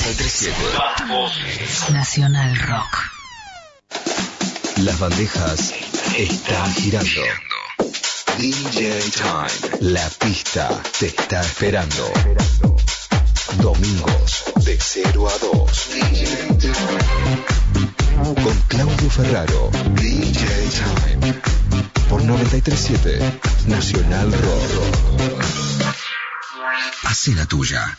937 Nacional Rock. Las bandejas están girando. DJ Time. La pista te está esperando. Domingos de 0 a 2. DJ Time. Con Claudio Ferraro. DJ Time. Por 937 Nacional Rock. Hace la tuya.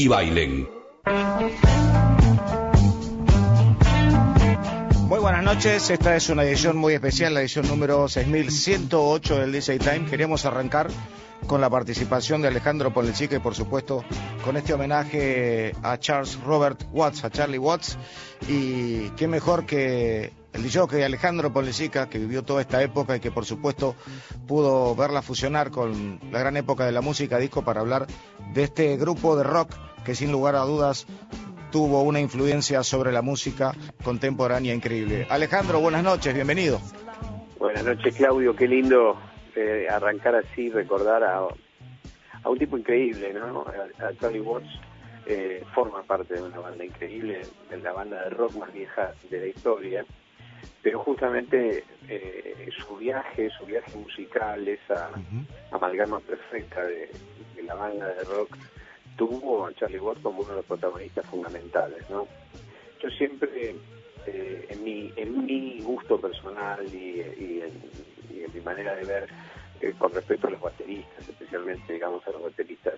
y bailen. Muy buenas noches, esta es una edición muy especial, la edición número 6108 del DJ Time. Queremos arrancar con la participación de Alejandro Ponlecica y por supuesto con este homenaje a Charles Robert Watts, a Charlie Watts. Y qué mejor que el DJ Alejandro Ponlecica, que vivió toda esta época y que por supuesto pudo verla fusionar con la gran época de la música disco para hablar de este grupo de rock que sin lugar a dudas tuvo una influencia sobre la música contemporánea increíble. Alejandro, buenas noches, bienvenido. Buenas noches, Claudio, qué lindo eh, arrancar así, recordar a, un tipo increíble, ¿no? A, Charlie Watts. Eh, forma parte de una banda increíble, de la banda de rock más vieja de la historia, pero justamente eh, su viaje, su viaje musical, esa amalgama perfecta de la banda de rock tuvo a Charlie Watts como uno de los protagonistas fundamentales, ¿no? Yo siempre, eh, en, mi, en mi gusto personal y, en, mi manera de ver eh, con respecto a los bateristas, especialmente, digamos, a los bateristas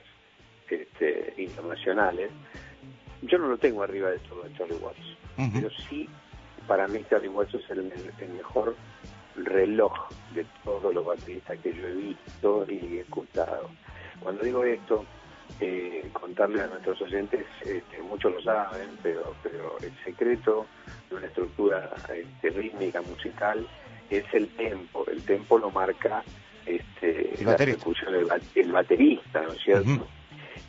este, internacionales, yo no lo tengo arriba de todo a Charlie Watts, pero sí, para mí Charlie Watts es el, el mejor reloj de todos los bateristas que yo he visto y he escuchado. Cuando digo esto, eh, contarle a nuestros oyentes, este, muchos lo saben, pero, pero el secreto de una estructura este, rítmica musical es el tempo. El tempo lo marca este, el la ejecución del el baterista, ¿no es cierto?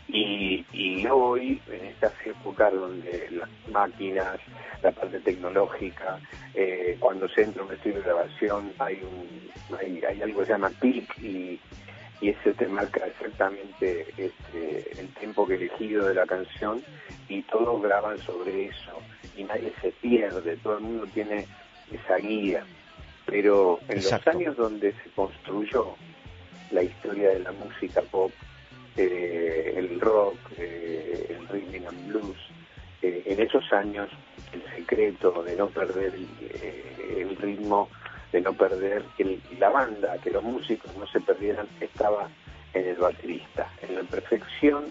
y, y hoy, en estas épocas donde las máquinas, la parte tecnológica, eh, cuando se entra en un estudio de grabación hay, un, hay, hay algo que se llama peak y y ese te marca exactamente este, el tiempo que elegido de la canción y todos graban sobre eso y nadie se pierde, todo el mundo tiene esa guía. Pero en los años donde se construyó la historia de la música pop, eh, el rock, eh, el rhythm and blues, eh, en esos años el secreto de no perder el ritmo de no perder que la banda, que los músicos no se perdieran, estaba en el baterista, en la perfección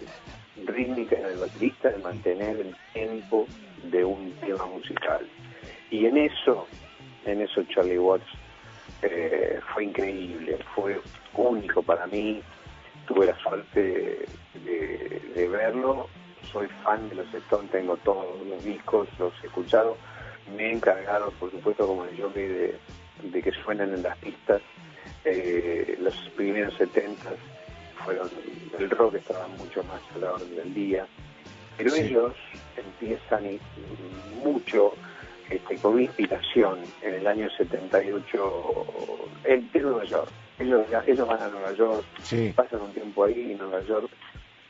rítmica del baterista de mantener el tiempo de un tema musical. Y en eso, en eso Charlie Watts eh, fue increíble, fue único para mí, tuve la suerte de, verlo, soy fan de los Stones, tengo todos los discos, los he escuchado, me he encargado, por supuesto, como el jockey de de que suenen en las pistas. Eh, los primeros 70 fueron, el rock estaba mucho más a la orden del día, pero ellos empiezan mucho este, con inspiración en el año 78 en, Nueva York. Ellos, ellos van a Nueva York, pasan un tiempo ahí en Nueva York,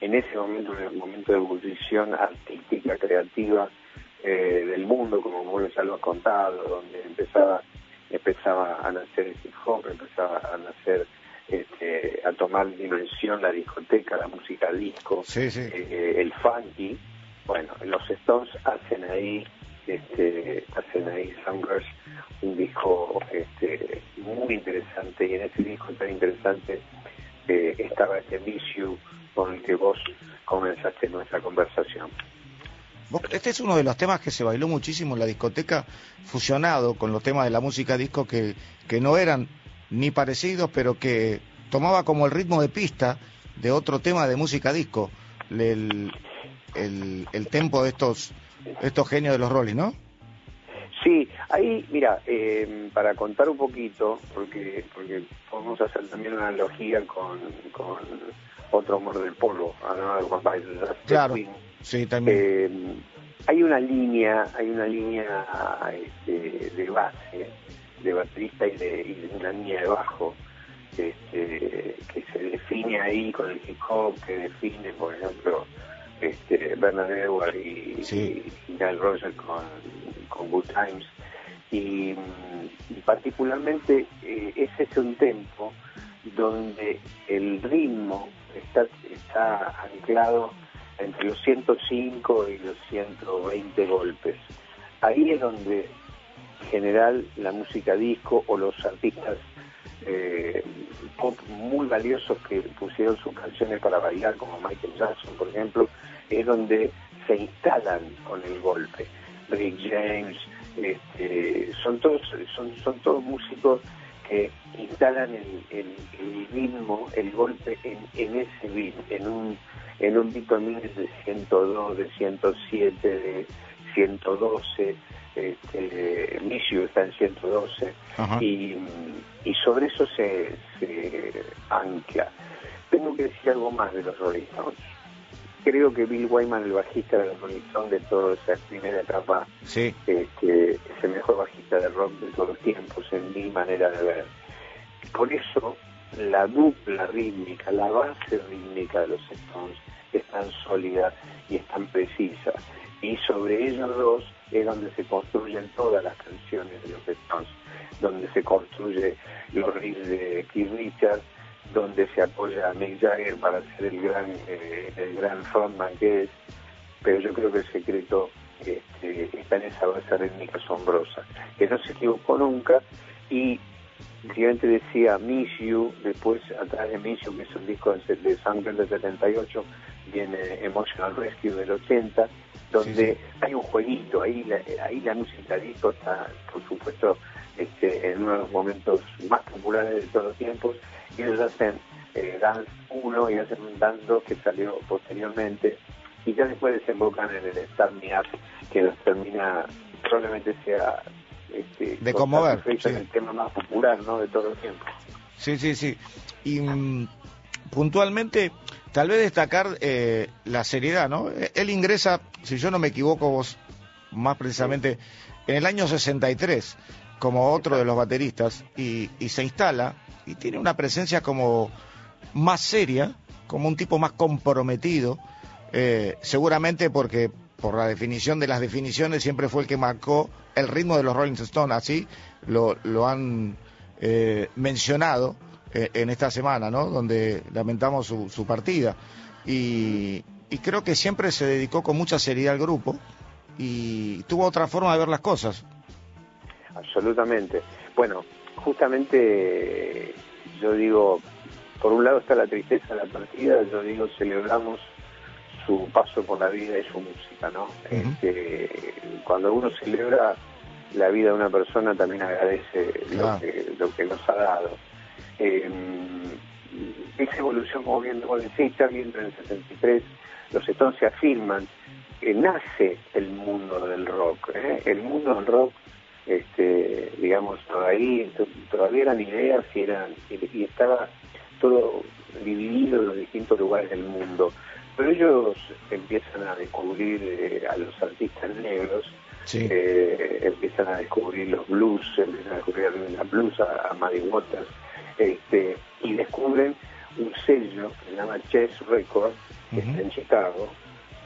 en ese momento, en el momento de ebullición artística, creativa eh, del mundo, como vos ya lo has contado, donde empezaba empezaba a nacer el hip hop, empezaba a nacer, este, a tomar dimensión la discoteca, la música disco, eh, el funky. Bueno, los Stones hacen ahí, este, hacen ahí Soundgarden un disco este, muy interesante y en ese disco tan interesante eh, estaba este vicio con el que vos comenzaste nuestra conversación. Este es uno de los temas que se bailó muchísimo en la discoteca, fusionado con los temas de la música disco que, que no eran ni parecidos, pero que tomaba como el ritmo de pista de otro tema de música disco, el, el, el tempo de estos, estos genios de los Rolling, ¿no? Sí, ahí, mira, eh, para contar un poquito, porque porque podemos hacer también una analogía con, con otro amor del polvo, Claro, sí, también. Eh, hay una línea, hay una línea este, de base, de baterista y de, y de una línea de bajo, este, que se define ahí con el hip hop, que define, por ejemplo, este, Bernard Edwards y, Sí. y Nile Rogers con, con Good Times. Y, y particularmente eh, es ese un tempo donde el ritmo está, está anclado entre los 105 y los 120 golpes. Ahí es donde en general la música disco o los artistas eh, pop muy valiosos que pusieron sus canciones para bailar, como Michael Jackson, por ejemplo, es donde se instalan con el golpe. Rick James, este, son todos son, son todos músicos que instalan el, el- el ritmo, el golpe en, en ese beat, en un en un también de 102, de 107, de 112, este, Miss You está en 112 Ajá. y, y sobre eso se, se ancla. Tengo que decir algo más de los Rolling Stones. Creo que Bill Wyman, el bajista de los Rolling Stones de toda esa primera etapa, Sí, este, es el mejor bajista de rock de todos los tiempos, en mi manera de ver. Por eso, la dupla rítmica, la base rítmica de los Stones es tan sólida y es tan precisa. Y sobre ellos dos es donde se construyen todas las canciones de los Stones, donde se construye los riffs de Keith Richards, donde se apoya a Mick Jagger para ser el gran, eh, el gran frontman que es, pero yo creo que el secreto este, está en esa base rítmica asombrosa, que no se equivocó nunca y simplemente decía Miss You, después atrás de Miss You, que es un disco de, de Sandler del 78, viene Emotional Rescue del 80, donde Sí, hay un jueguito, ahí la, ahí la música disco está, por supuesto, este, en uno de los momentos más populares de todos los tiempos, y ellos hacen eh, Dance 1 y hacen un Dance 2 que salió posteriormente, y ya después desembocan en el Start Me Up, que nos termina, probablemente sea este, De con conmover, sí. el tema más popular ¿no? de todos los tiempos. sí, sí, sí. Y mm, puntualmente, tal vez destacar eh, la seriedad, ¿no? Eh, Él ingresa, si yo no me equivoco, vos más precisamente, en el año 63, como otro de los bateristas, y, y se instala y tiene una presencia como más seria, como un tipo más comprometido, eh, seguramente porque por la definición de las definiciones siempre fue el que marcó el ritmo de los Rolling Stones, así lo, lo han eh, mencionado eh, en esta semana, ¿no? Donde lamentamos su, su partida. Y, y creo que siempre se dedicó con mucha seriedad al grupo y tuvo otra forma de ver las cosas. Absolutamente. Bueno, justamente yo digo, por un lado está la tristeza de la partida, yo digo, celebramos su paso por la vida y su música, ¿no? Este, cuando uno celebra la vida de una persona, también agradece Claro. lo, que, lo que nos ha dado. Eh, esa evolución, como bien vos decís, también en el 63, los Stones se afirman, que nace el mundo del rock. ¿eh? El mundo del rock, este, digamos, todavía, todavía eran ideas y, eran, y, estaba todo dividido en los distintos lugares del mundo. Pero ellos empiezan a descubrir eh, a los artistas negros, Sí. eh, empiezan a descubrir los blues, empiezan a descubrir la blues a, a Muddy Waters, este, y descubren un sello que se llama Chess Records, que está en Chicago,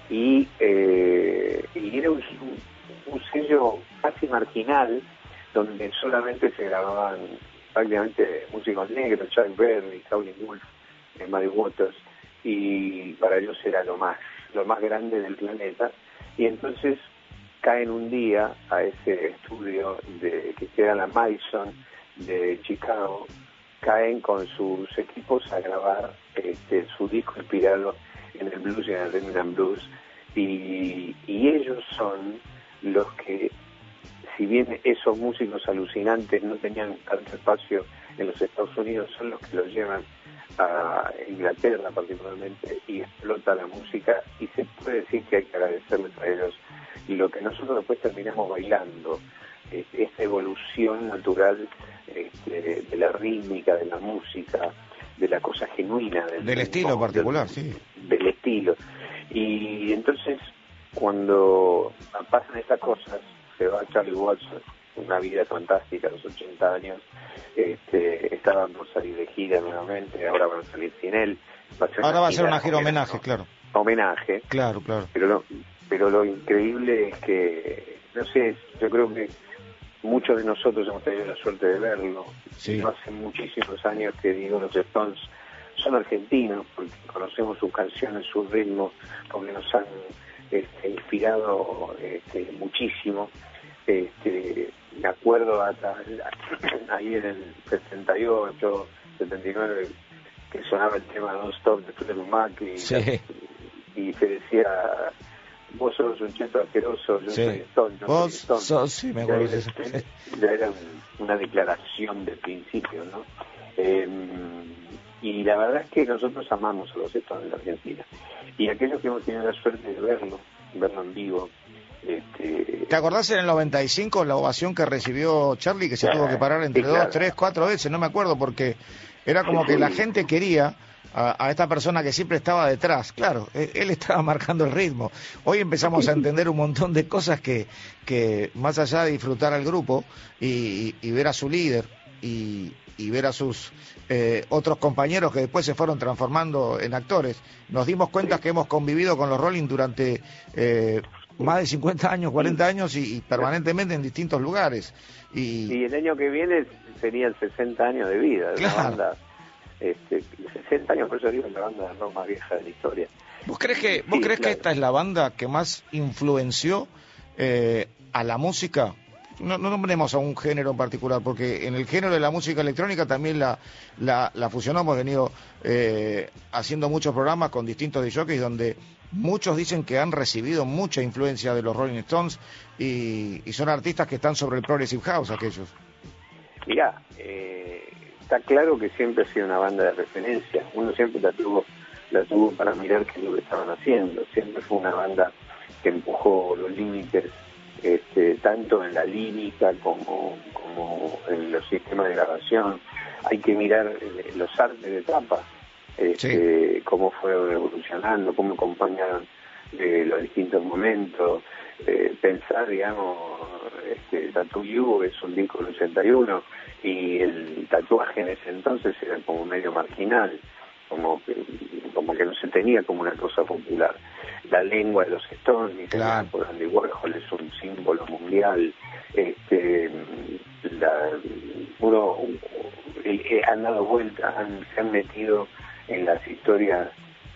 y, eh, y era un, un sello casi marginal, donde solamente se grababan prácticamente músicos negros, Chuck Berry, Howlin' Wolf, eh, Muddy Waters, y para ellos era lo más, lo más grande del planeta, y entonces caen un día a ese estudio de, que queda la Madison de Chicago, caen con sus equipos a grabar este, su disco inspirado en el blues y en el rhythm and blues y, y ellos son los que si bien esos músicos alucinantes no tenían tanto espacio en los Estados Unidos, son los que los llevan a Inglaterra particularmente y explota la música y se puede decir que hay que agradecerles a ellos y lo que nosotros después terminamos bailando, esta evolución natural este, de la rítmica, de la música, de la cosa genuina. Del, estilo particular, sí. Del estilo. Y entonces, cuando pasan estas cosas, se va Charlie Watts, una vida fantástica a los 80 años, este, estaban por salir de gira nuevamente, ahora van a salir sin él. ahora va a ser una gira homenaje, claro. Homenaje. Claro, claro. Pero lo, pero lo increíble es que, no sé, yo creo que muchos de nosotros hemos tenido la suerte de verlo. Sí. No hace muchísimos años que digo, los Stones son argentinos, porque conocemos sus canciones, sus ritmos, porque nos han este, inspirado este, muchísimo. Este, me acuerdo hasta ahí en el 78, 79, que sonaba el tema Don't Stop de Mac y, y se decía vos sos un cheto asqueroso, yo soy Stone, yo ¿Vos soy Sos, sí, me acuerdo ya, eso. ya era una declaración de principio, ¿no? Eh, y la verdad es que nosotros amamos a los Stones en Argentina. Y aquellos que hemos tenido la suerte de verlo, verlo en vivo, este... ¿Te acordás en el 95 la ovación que recibió Charlie, que se tuvo que parar entre dos, tres, cuatro veces? No me acuerdo, porque era como que la gente quería a, esta persona que siempre estaba detrás. Claro, e, él, estaba marcando el ritmo. Hoy empezamos a entender un montón de cosas que, que más allá de disfrutar al grupo y, ver a su líder y, ver a sus eh, otros compañeros que después se fueron transformando en actores, nos dimos cuenta que hemos convivido con los Rolling durante eh, más de 50 años, 40 años y, permanentemente en distintos lugares. Y, el año que viene serían 60 años de vida de la banda este, 60 años, por eso digo, la banda de rock más vieja de la historia. ¿Vos crees que, ¿vos crees que esta es la banda que más influenció eh, a la música? No, no nombremos a un género en particular, porque en el género de la música electrónica también la, la, la fusionamos. Hemos venido eh, haciendo muchos programas con distintos jockeys donde muchos dicen que han recibido mucha influencia de los Rolling Stones y, y son artistas que están sobre el Progressive House, aquellos. Mirá, eh, está claro que siempre ha sido una banda de referencia. Uno siempre la tuvo, la tuvo para mirar qué es lo que estaban haciendo. Siempre fue una banda que empujó los límites, este, tanto en la lírica como, como en los sistemas de grabación. Hay que mirar eh, los artes de tapa, este, cómo fue evolucionando, cómo acompañaron eh, los distintos momentos. Eh, pensar, digamos, este, Tattoo You es un disco del 81 y el tatuaje en ese entonces era como medio marginal, como que, como que no se tenía como una cosa popular. La lengua de los Stones, claro. por Andy Warhol, es un símbolo mundial. Este, la, uno, eh, han dado vuelta, han, se han metido en las historias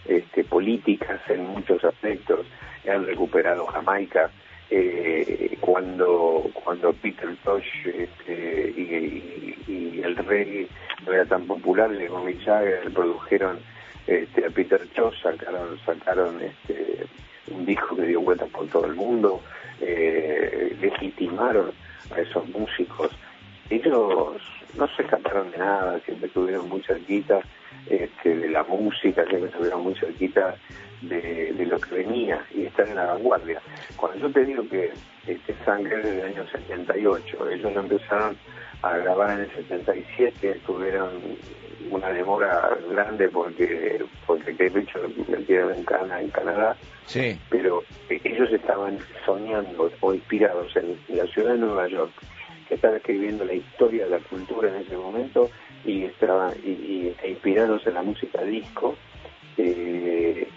este, políticas en muchos aspectos, han recuperado Jamaica eh, cuando cuando Peter Tosh este, y, el reggae no era tan popular, Mick Jagger, produjeron este, a Peter Tosh, sacaron sacaron este, un disco que dio vueltas por todo el mundo, eh, legitimaron a esos músicos. Ellos no se escaparon de nada, siempre estuvieron muy cerquita este, de la música, siempre estuvieron muy cerquita de, lo que venía y estar en la vanguardia. Cuando yo te digo que este Sangre es del año 78, ellos lo empezaron a grabar en el 77, tuvieron una demora grande porque porque que Richard metieron en, Cana, en Canadá, sí. pero ellos estaban soñando o inspirados en la ciudad de Nueva York, que estaba escribiendo la historia de la cultura en ese momento y, estaban y, e inspirados en la música disco eh,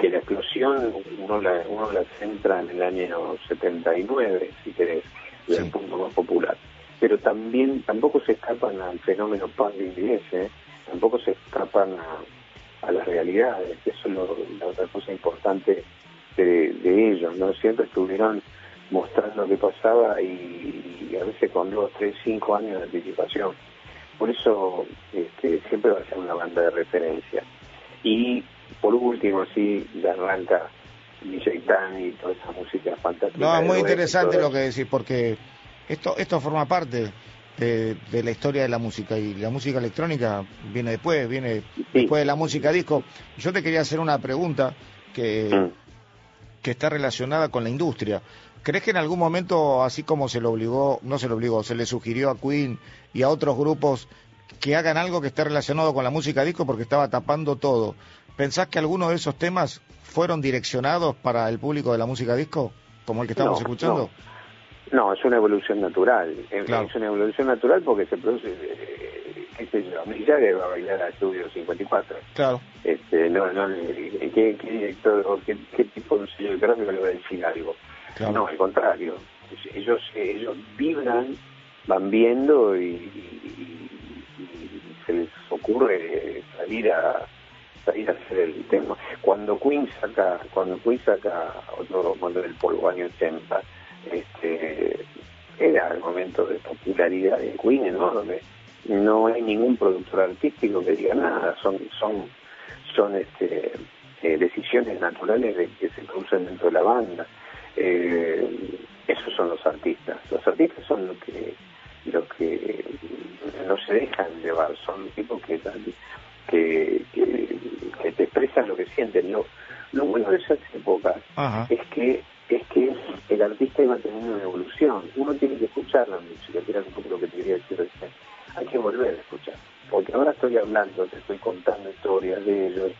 que la explosión uno la, uno la centra en el año 79, si querés, desde el punto más popular. Pero también tampoco se escapan al fenómeno punk inglés, ¿eh? tampoco se escapan a, a las realidades, que eso es la otra cosa importante de, ellos, ¿no? Siempre estuvieron mostrando qué pasaba y, a veces con dos, tres, cinco años de anticipación. Por eso este, siempre va a ser una banda de referencia. Y por último, sí, ya arranca Tan y toda esa música fantástica. No, es muy interesante lo que decís, porque esto, esto forma parte de, la historia de la música y la música electrónica viene después, viene después de la música disco. Yo te quería hacer una pregunta que, mm. que está relacionada con la industria. ¿Crees que en algún momento, así como se lo obligó, no se lo obligó, se le sugirió a Queen y a otros grupos que hagan algo que esté relacionado con la música disco porque estaba tapando todo? ¿Pensás que alguno de esos temas fueron direccionados para el público de la música disco, como el que estamos escuchando? No. es una evolución natural. Es una evolución natural porque se produce, eh, qué sé yo, va a bailar a Estudio 54. Claro. Este, no, no, ¿qué, director o qué, tipo de sello gráfico le va a decir algo? No, al contrario. Ellos, ellos vibran, van viendo y, se les ocurre salir a salir a hacer el tema. Cuando Queen saca, cuando Queen saca otro mundo del polvo año 80, este era el momento de popularidad de Queen, ¿no? Donde no hay ningún productor artístico que diga nada, son, son, son este eh, decisiones naturales de que se producen dentro de la banda eh, esos son los artistas. Los artistas son los que lo que no se dejan llevar, son tipos que, que, que, te expresan lo que sienten. Lo, lo bueno de esas épocas es que es que el artista iba teniendo una evolución. Uno tiene que escuchar la música, que era un poco lo que te quería decir recién. Hay que volver a escuchar. Porque ahora estoy hablando, te estoy contando historias de ellos,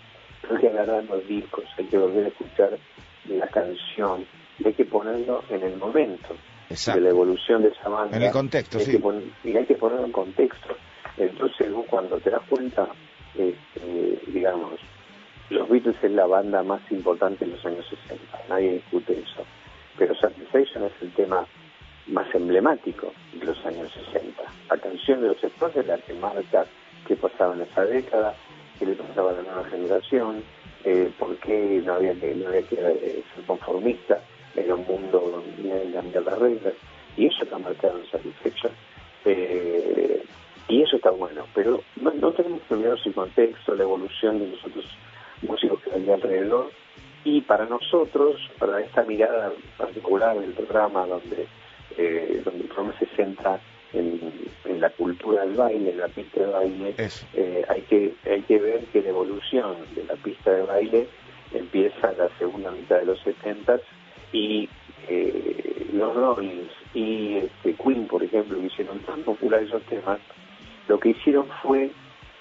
estoy agarrando discos, hay que volver a escuchar la canción, hay que ponerlo en el momento de la evolución de esa banda. En el contexto, sí. y hay que ponerlo en contexto. Entonces, cuando te das cuenta, este, digamos, los Beatles es la banda más importante en los años 60, nadie discute eso. Pero Satisfaction es el tema más emblemático de los años 60. La canción de los Stones es la que marca qué pasaba en esa década, qué le pasaba a la nueva generación, eh, por qué no había que, no había que eh, ser conformista en un mundo donde hay que cambiar las reglas, y eso está marcado en satisfecho. Eh, y eso está bueno, pero no, tenemos que olvidar su contexto, la evolución de los otros músicos que hay alrededor, y para nosotros, para esta mirada particular del programa, donde, eh, donde el programa se centra en, la cultura del baile, en la pista de baile, eh, hay, que, hay que ver que la evolución de la pista de baile empieza en la segunda mitad de los 70 y eh, los Rollins y este, Queen, por ejemplo, que hicieron tan populares esos temas, lo que hicieron fue,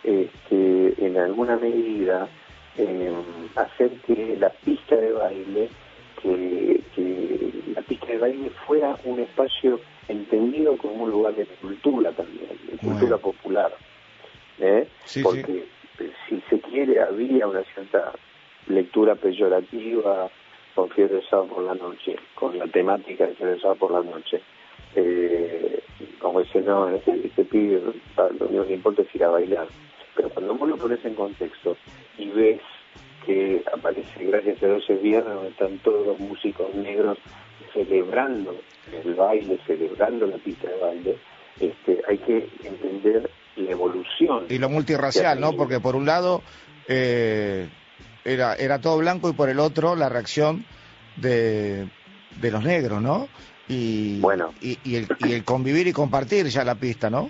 este, en alguna medida, eh, hacer que la pista de baile, que, la pista de baile fuera un espacio entendido como un lugar de cultura también, de cultura popular. ¿eh? Porque si se quiere había una cierta lectura peyorativa con Fiebre Sábado por la Noche, con la temática de Fiebre Sábado por la Noche. Eh, como dice, no, este, este pibe lo único que importa es ir a bailar. Pero cuando vos lo pones en contexto y ves que aparece Gracias a Dios viernes donde están todos los músicos negros celebrando el baile, celebrando la pista de baile, este, hay que entender la evolución. Y lo multirracial, ¿no? Porque por un lado eh, era, era todo blanco y por el otro la reacción de, de los negros, ¿no? Y, bueno. y, y, el, y el convivir y compartir ya la pista, ¿no?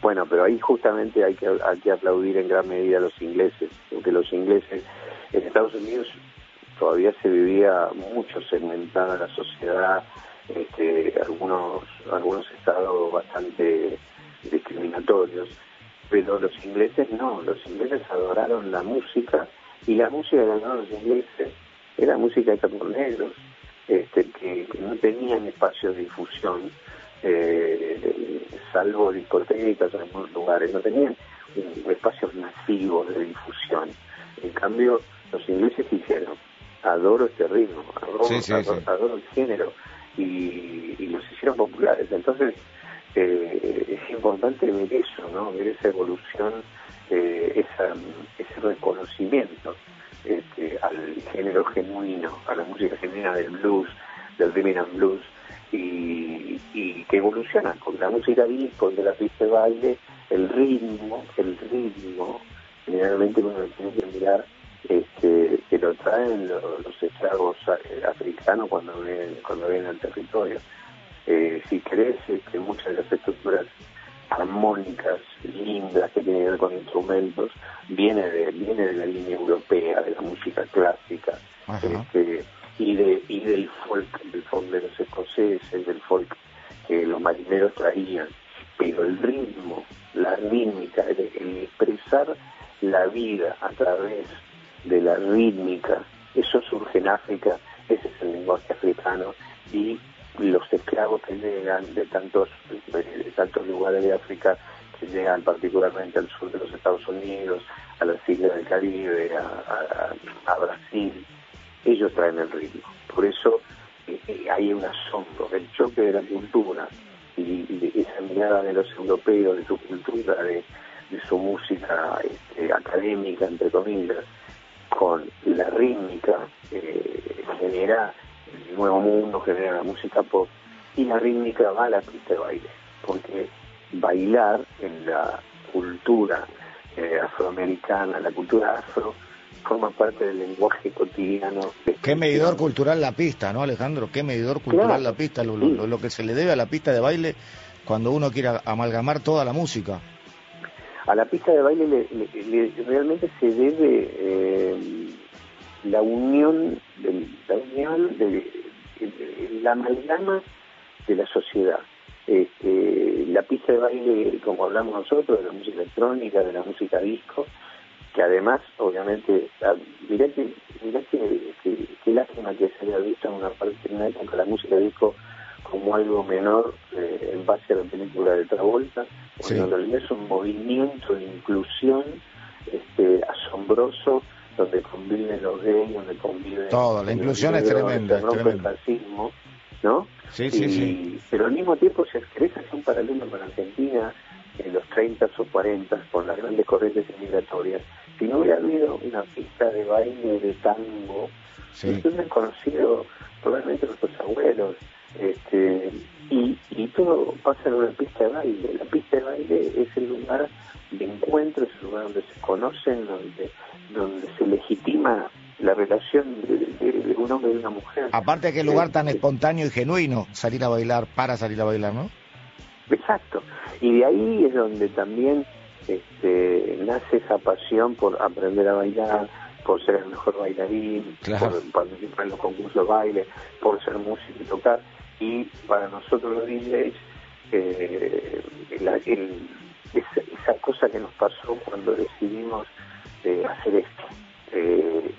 Bueno, pero ahí justamente hay que, hay que aplaudir en gran medida a los ingleses, porque los ingleses en Estados Unidos todavía se vivía mucho segmentada la sociedad, este, algunos, algunos estados bastante discriminatorios, pero los ingleses no, los ingleses adoraron la música y la música de los ingleses era música hecha por negros, este, que, no tenían espacios de difusión, eh, salvo discotecas en algunos lugares, no tenían espacios masivos de difusión. En cambio, los ingleses hicieron, adoro este ritmo, adoro, el género, y, los hicieron populares. Entonces, eh, es importante ver eso, ¿no? ver esa evolución eh, ese reconocimiento este, al género genuino, a la música genuina del blues, del rhythm blues y, y que evoluciona con la música disco, de la pista de baile, el ritmo, el ritmo, generalmente uno tiene que mirar este, que lo traen los, esclavos eh, africanos cuando vienen, cuando vienen al territorio. Eh, si querés, este, muchas de las estructuras armónicas lindas que tienen que ver con instrumentos viene de viene de la línea europea de la música clásica este, y de y del folk del folk de los escoceses del folk que los marineros traían. Pero el ritmo la rítmica el, expresar la vida a través de la rítmica eso surge en África ese es el lenguaje africano y los esclavos que llegan de tantos, de tantos lugares de África, que llegan particularmente al sur de los Estados Unidos, a las islas del Caribe, a, Brasil, ellos traen el ritmo. Por eso eh, eh, hay un asombro, el choque de la cultura y, esa mirada de los europeos, de su cultura, de, su música este, académica, entre comillas, con la rítmica, eh, genera el nuevo mundo genera la música pop y la rítmica va a la pista de baile, porque bailar en la cultura eh, afroamericana, la cultura afro, forma parte del lenguaje cotidiano. Qué medidor cultural la pista, ¿no, Alejandro? Qué medidor cultural la pista, lo, que se le debe a la pista de baile cuando uno quiere amalgamar toda la música. A la pista de baile realmente se debe eh, la unión, de, la unión de, la amalgama de la sociedad. Este, la pista de baile, como hablamos nosotros, de la música electrónica, de la música disco, que además, obviamente, ah, mirá que, mirá que, que, lástima que se haya visto en una parte de una época la música disco como algo menor eh, en base a la película de Travolta, cuando en realidad es un movimiento de inclusión este, asombroso donde conviven los gays, donde conviven... Todo, la inclusión es tremenda. el fascismo, ¿no? Sí, sí, sí. Pero al mismo tiempo, si querés hacer un paralelo con Argentina, en los 30 o 40, con las grandes corrientes migratorias, si no hubiera habido una pista de baile de tango, sí. es desconocido probablemente nuestros abuelos, este, y, todo pasa en una pista de baile. La pista de baile es el lugar de encuentro, es el lugar donde se conocen, donde donde se legitima la relación de, un hombre y una mujer. Aparte que el lugar tan espontáneo y genuino, salir a bailar para salir a bailar, ¿no? Exacto. Y de ahí es donde también este, nace esa pasión por aprender a bailar, por ser el mejor bailarín, por participar en los concursos de baile, por ser músico y tocar. Y para nosotros los DJs, eh, esa cosa que nos pasó cuando decidimos de hacer esto. Eh,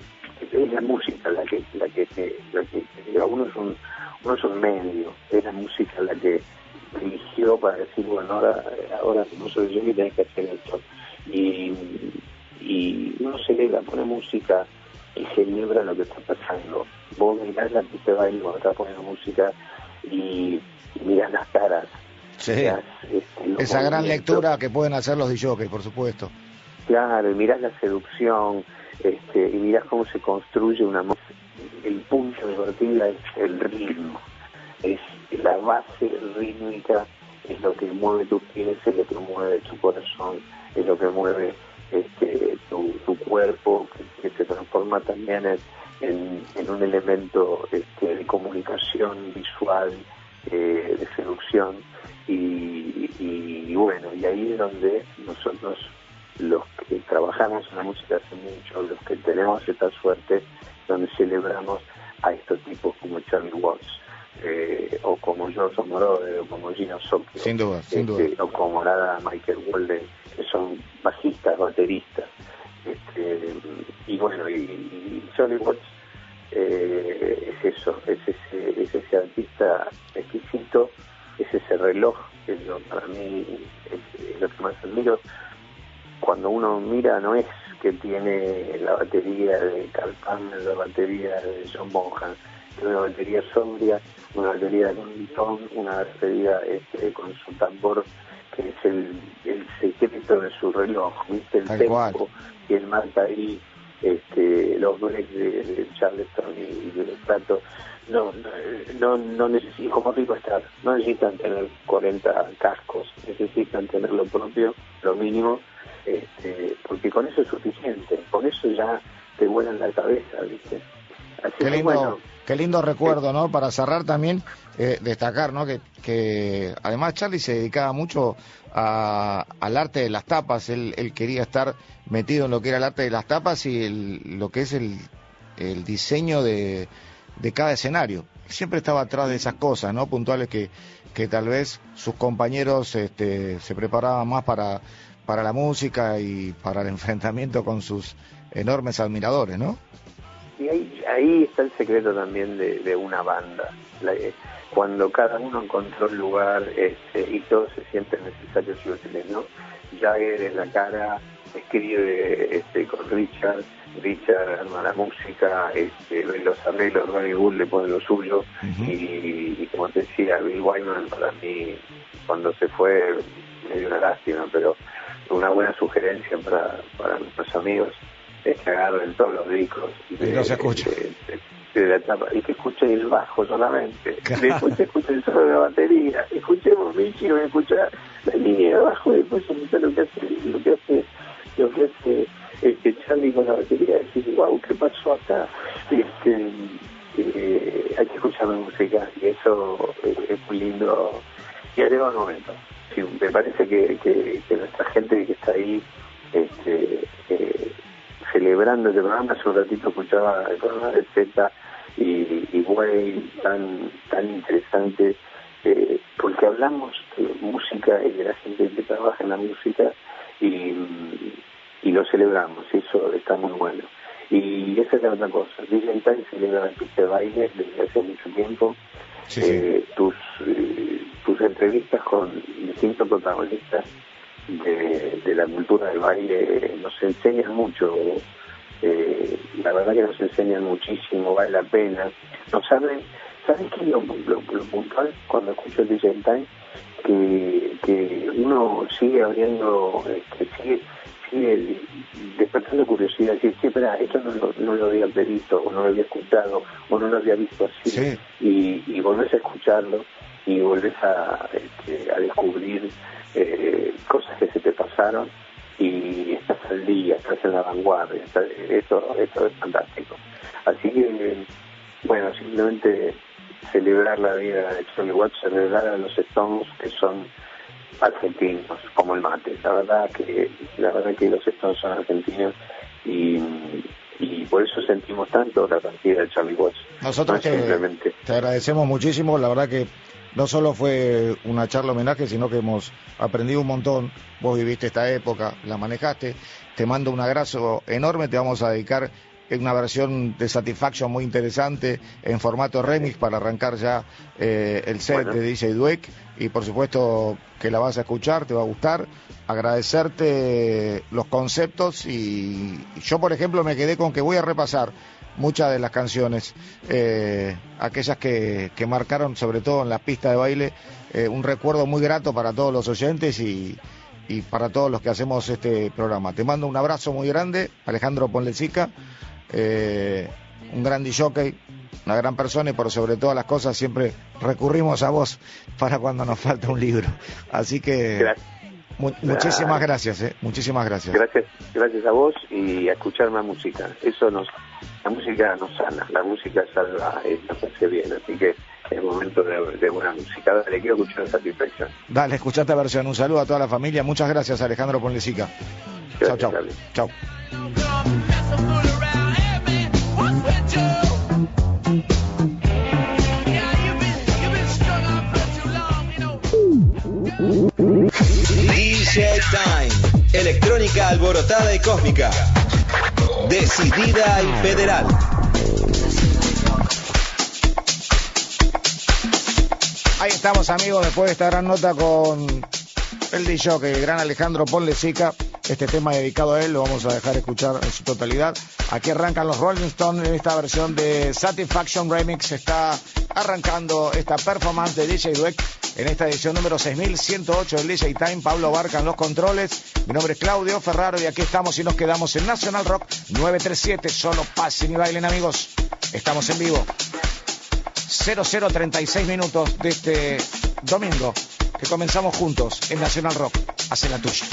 es la música la que la que, la que uno es un uno es un medio es la música la que eligió para decir bueno ahora ahora no soy yo que tenés que hacer esto y y uno celebra pone música y celebra lo que está pasando vos mirás la pista de baile cuando estás poniendo música y, y mirás las caras. Sí. Este, esa gran lectura que pueden hacer los DJs por supuesto. Claro, y mirás la seducción, este, y mirás cómo se construye una el punto de partida es el ritmo, es la base rítmica, es lo que mueve tus pies, es lo que mueve tu corazón, es lo que mueve este, tu, cuerpo, que, se transforma también en, un elemento este, de comunicación visual, eh, de seducción, y, y bueno, y ahí es donde nosotros los que trabajamos en la música hace mucho, los que tenemos esta suerte, donde celebramos a estos tipos como Charlie Watts, eh, o como George Moroder, o como Gino Socchio, sin duda, sin duda. Este, o como nada Michael Walden, que son bajistas, bateristas. Este, y bueno, y, Charlie Watts eh, es eso, es ese, es ese artista exquisito, es ese reloj, que para mí es lo que más admiro. Cuando uno mira no es que tiene la batería de Carl Palmer, la batería de John Bonham, una batería sobria, una batería con un ton, una batería este, con su tambor que es el, secreto de su reloj, ¿viste? El tempo que él marca ahí este, los breaks de, Charleston y, de Plato, no, no, no necesitan, como rico estar, no necesitan tener 40 cascos, necesitan tener lo propio, lo mínimo, este, porque con eso es suficiente, con eso ya te vuelan la cabeza, ¿viste? qué lindo, qué lindo recuerdo, ¿no? Para cerrar también, eh, destacar, ¿no? Que, además Charlie se dedicaba mucho al arte de las tapas, él, él, quería estar metido en lo que era el arte de las tapas y lo que es el, el diseño de, cada escenario. Siempre estaba atrás de esas cosas, ¿no? Puntuales que, que tal vez sus compañeros este, se preparaban más para, para la música y para el enfrentamiento con sus enormes admiradores, ¿no? Y ahí, ahí está el secreto también de, una banda. Eh, cuando cada uno encontró el lugar este, y todos se sienten necesarios y útiles, ¿no? Jagger en la cara escribe este, con Richard, Richard arma la música, este, los arreglos, Ronnie Wood le pone lo suyo y, como te decía, Bill Wyman para mí cuando se fue me dio una lástima, pero una buena sugerencia para, para nuestros amigos es que agarren todos los discos y, no se escucha. De, la etapa, y que escuchen el bajo solamente. Después escuchen el solo de la batería. Escuchemos Michi, voy a escuchar la línea de bajo y después escuchar lo que hace, lo que hace, lo que hace este Charlie con la batería y decir, wow, ¿qué pasó acá? Este, eh, hay que escuchar la música y eso es, muy lindo y arriba un momento. Sí, me parece que, que, que, nuestra gente que está ahí este, eh, celebrando el programa. Hace un ratito escuchaba el programa de Z y, y tan, tan interesante, eh, porque hablamos de música y de la gente que trabaja en la música y, y lo celebramos, y eso está muy bueno. Y esa es la otra cosa. DJ Time celebra la pista de baile desde hace mucho tiempo. Eh, tus, eh, tus entrevistas con distintos protagonistas de, la cultura del baile nos enseñan mucho. Eh, la verdad que nos enseñan muchísimo, vale la pena. Nos ¿sabes qué es lo, puntual cuando escucho el DJ Time? Que, que uno sigue abriendo, que este, sigue, sigue despertando curiosidad, decir, sí, espera, esto no lo, no lo había visto, o no lo había escuchado, o no lo había visto así, y, y volvés a escucharlo y volvés a, este, a descubrir eh, cosas que se te pasaron y estás al día, estás en la vanguardia, eso, eso es fantástico. Así que, bueno, simplemente celebrar la vida de Charlie Watts, celebrar a los Stones que son argentinos, como el mate. La verdad que, la verdad que los Stones son argentinos y, y por eso sentimos tanto la partida de Charlie Watts. Nosotros te agradecemos muchísimo, la verdad que no solo fue una charla homenaje, sino que hemos aprendido un montón. Vos viviste esta época, la manejaste. Te mando un abrazo enorme. Te vamos a dedicar una versión de Satisfaction muy interesante en formato remix para arrancar ya eh, el set de DJ Dweck. Y por supuesto que la vas a escuchar, te va a gustar. Agradecerte los conceptos y yo, por ejemplo, me quedé con que voy a repasar muchas de las canciones, eh, aquellas que, que, marcaron sobre todo en la pista de baile, eh, un recuerdo muy grato para todos los oyentes y, y, para todos los que hacemos este programa. Te mando un abrazo muy grande, Alejandro Ponlecica, eh, un gran jockey, una gran persona y por sobre todas las cosas siempre recurrimos a vos para cuando nos falta un libro. Así que muchísimas gracias, eh, muchísimas gracias. Gracias, gracias a vos y a escuchar más música. Eso nos, la música nos sana, la música salva y nos hace bien, así que es momento de, buena música. Dale, quiero escuchar satisfacción. Dale, escucha esta versión. Un saludo a toda la familia. Muchas gracias, Alejandro Ponlesica. Chao, chao. Chao. Time. Electrónica alborotada y cósmica. Decidida y federal. Ahí estamos amigos, después de esta gran nota con el DJ, que el gran Alejandro Ponlesica. Este tema dedicado a él lo vamos a dejar escuchar en su totalidad. Aquí arrancan los Rolling Stones en esta versión de Satisfaction Remix. Está arrancando esta performance de DJ Dweck en esta edición número 6108 del DJ Time. Pablo Barca en los controles. Mi nombre es Claudio Ferraro y aquí estamos y nos quedamos en National Rock 937. Solo pasen y bailen, amigos. Estamos en vivo. 0036 minutos de este domingo que comenzamos juntos en National Rock. Hace la tuya.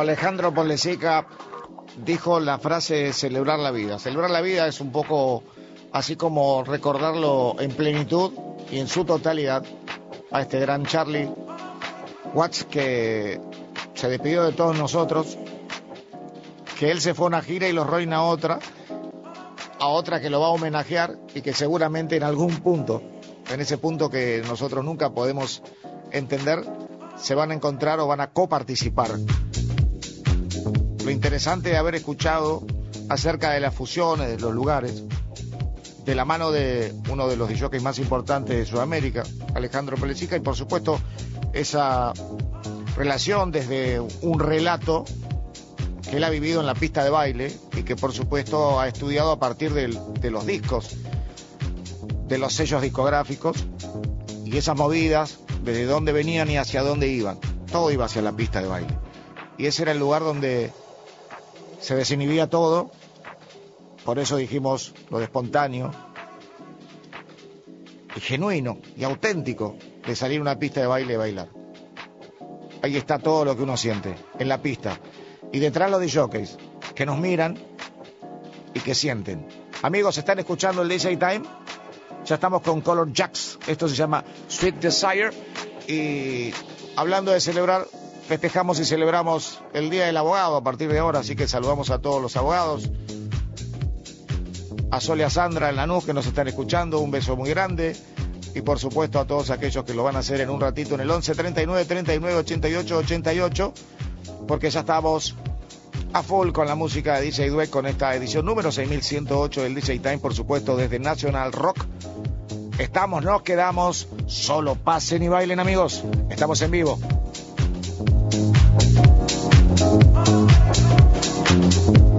Alejandro Ponlesica dijo la frase celebrar la vida. Celebrar la vida es un poco así como recordarlo en plenitud y en su totalidad a este gran Charlie Watts que se despidió de todos nosotros, que él se fue a una gira y los Rolling a otra, a otra que lo va a homenajear y que seguramente en algún punto, en ese punto que nosotros nunca podemos entender, se van a encontrar o van a coparticipar. Lo interesante de haber escuchado acerca de las fusiones, de los lugares, de la mano de uno de los DJs más importantes de Sudamérica, Alejandro Pelecica, y por supuesto esa relación desde un relato que él ha vivido en la pista de baile y que por supuesto ha estudiado a partir de, de los discos, de los sellos discográficos y esas movidas, desde dónde venían y hacia dónde iban. Todo iba hacia la pista de baile. Y ese era el lugar donde se desinhibía todo por eso dijimos lo de espontáneo y genuino y auténtico de salir a una pista de baile y bailar. Ahí está todo lo que uno siente, en la pista. Y detrás los de jockeys, que nos miran y que sienten. Amigos, ¿están escuchando el DJ Time? Ya estamos con Color Jacks. Esto se llama Sweet Desire. Y hablando de celebrar, festejamos y celebramos el Día del Abogado a partir de ahora. Así que saludamos a todos los abogados. A Sole a Sandra en Lanús que nos están escuchando, un beso muy grande. Y por supuesto a todos aquellos que lo van a hacer en un ratito en el 11 39 39 88 88 porque ya estamos a full con la música de DJ Dweck con esta edición número 6108 del DJ Time por supuesto desde National Rock. Estamos, nos quedamos. Solo pasen y bailen amigos. Estamos en vivo Thank you.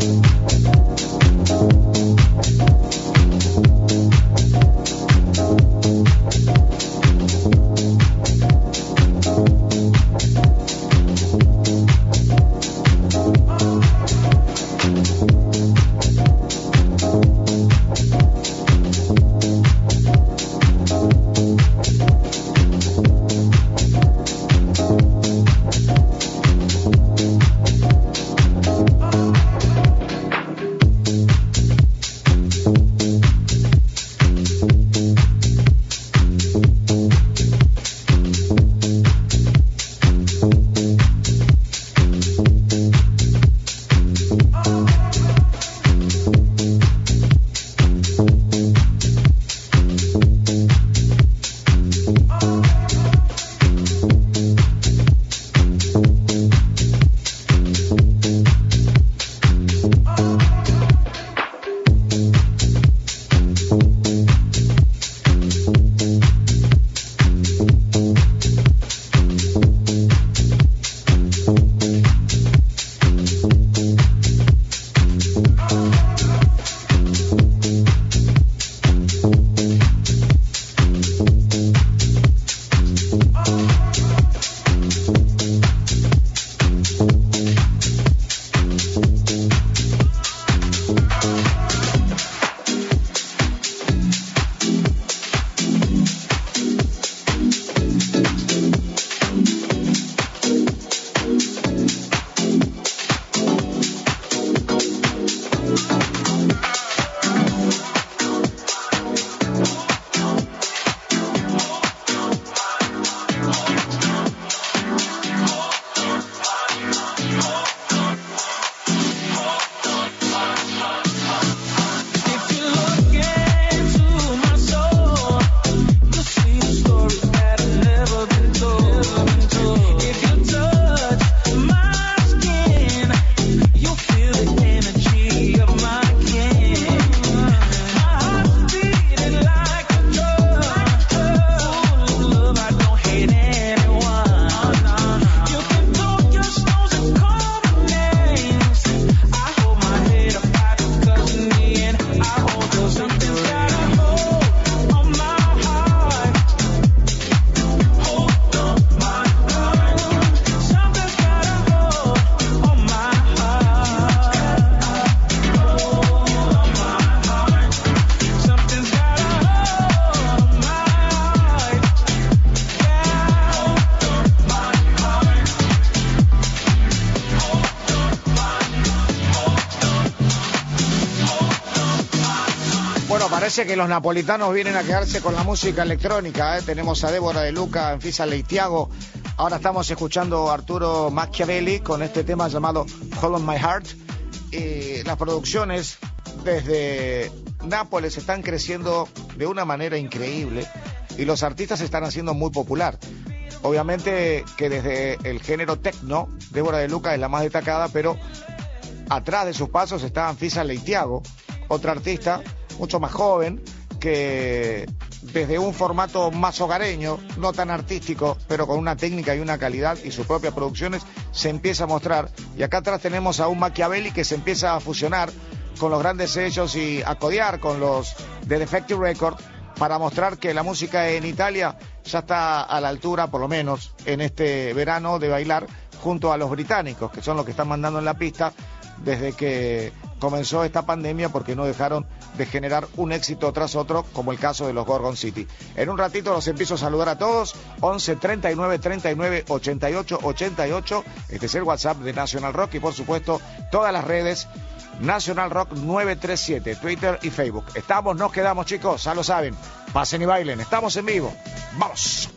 Parece que los napolitanos vienen a quedarse con la música electrónica. ¿eh? Tenemos a Débora de Luca, Anfisa Leitiago. Ahora estamos escuchando a Arturo Machiavelli con este tema llamado Hold on My Heart. Y las producciones desde Nápoles están creciendo de una manera increíble y los artistas se están haciendo muy popular. Obviamente que desde el género techno, Débora de Luca es la más destacada, pero atrás de sus pasos está Anfisa Leitiago, otra artista mucho más joven, que desde un formato más hogareño, no tan artístico, pero con una técnica y una calidad y sus propias producciones, se empieza a mostrar. Y acá atrás tenemos a un Machiavelli que se empieza a fusionar con los grandes sellos y a codear con los de Defective Record para mostrar que la música en Italia ya está a la altura, por lo menos en este verano, de bailar junto a los británicos, que son los que están mandando en la pista desde que comenzó esta pandemia porque no dejaron de generar un éxito tras otro, como el caso de los Gorgon City. En un ratito los empiezo a saludar a todos. 11 39 39 88 88. Este es el WhatsApp de National Rock y por supuesto todas las redes National Rock 937, Twitter y Facebook. Estamos, nos quedamos chicos, ya lo saben. Pasen y bailen, estamos en vivo. Vamos.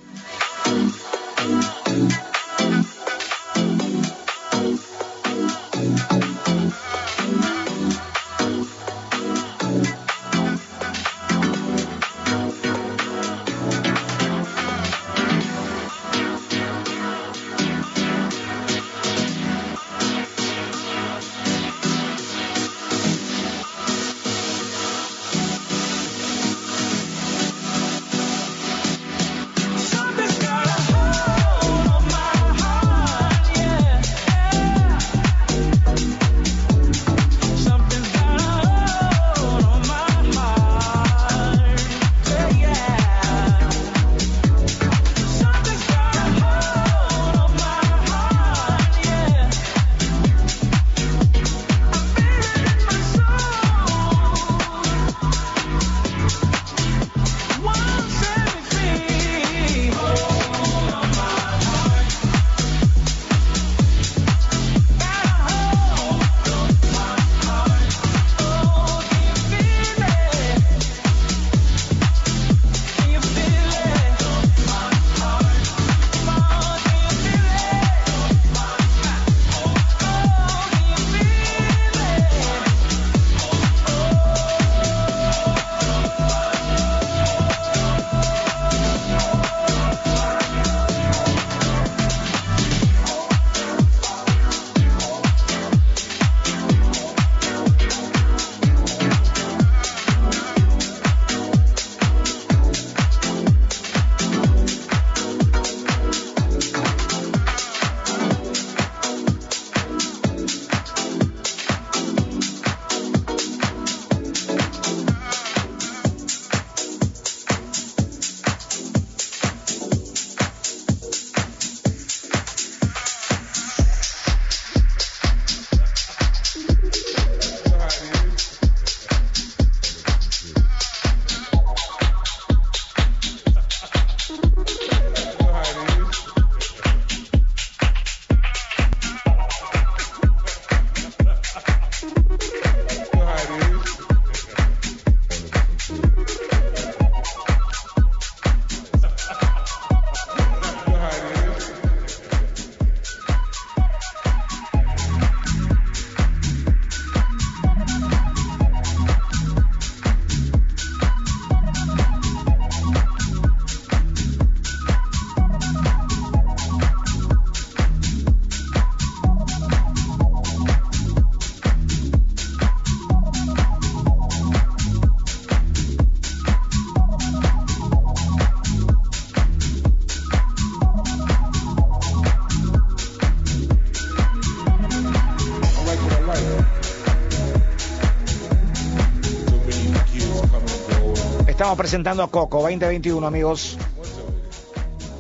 Estamos presentando a Coco 2021, amigos.